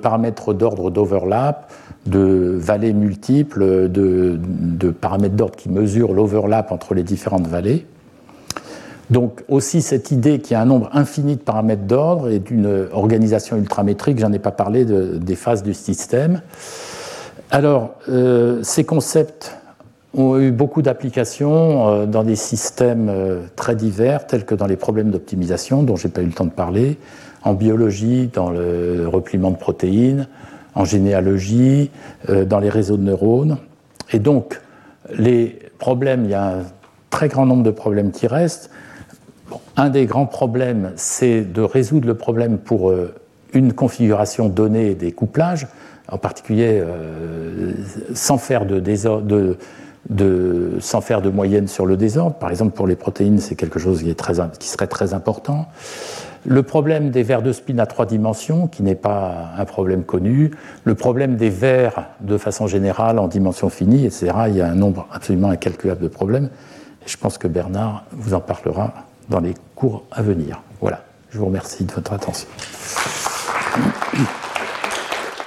paramètres d'ordre d'overlap, de vallées multiples, de, de paramètres d'ordre qui mesurent l'overlap entre les différentes vallées. Donc aussi cette idée qu'il y a un nombre infini de paramètres d'ordre et d'une organisation ultramétrique, j'en ai pas parlé des phases du système. Alors euh, ces concepts ont eu beaucoup d'applications euh, dans des systèmes euh, très divers, tels que dans les problèmes d'optimisation, dont j'ai pas eu le temps de parler, en biologie, dans le repliement de protéines, en généalogie, dans les réseaux de neurones. Et donc, les problèmes, il y a un très grand nombre de problèmes qui restent un des grands problèmes, c'est de résoudre le problème pour euh, une configuration donnée des couplages, en particulier euh, sans, faire de sans faire de moyenne sur le désordre. Par exemple, pour les protéines, c'est quelque chose qui, serait très important. Le problème des verres de spin à trois dimensions, qui n'est pas un problème connu. Le problème des verres de façon générale en dimension finie, etc. Il y a un nombre absolument incalculable de problèmes. Et je pense que Bernard vous en parlera dans les cours à venir. Voilà, je vous remercie de votre attention.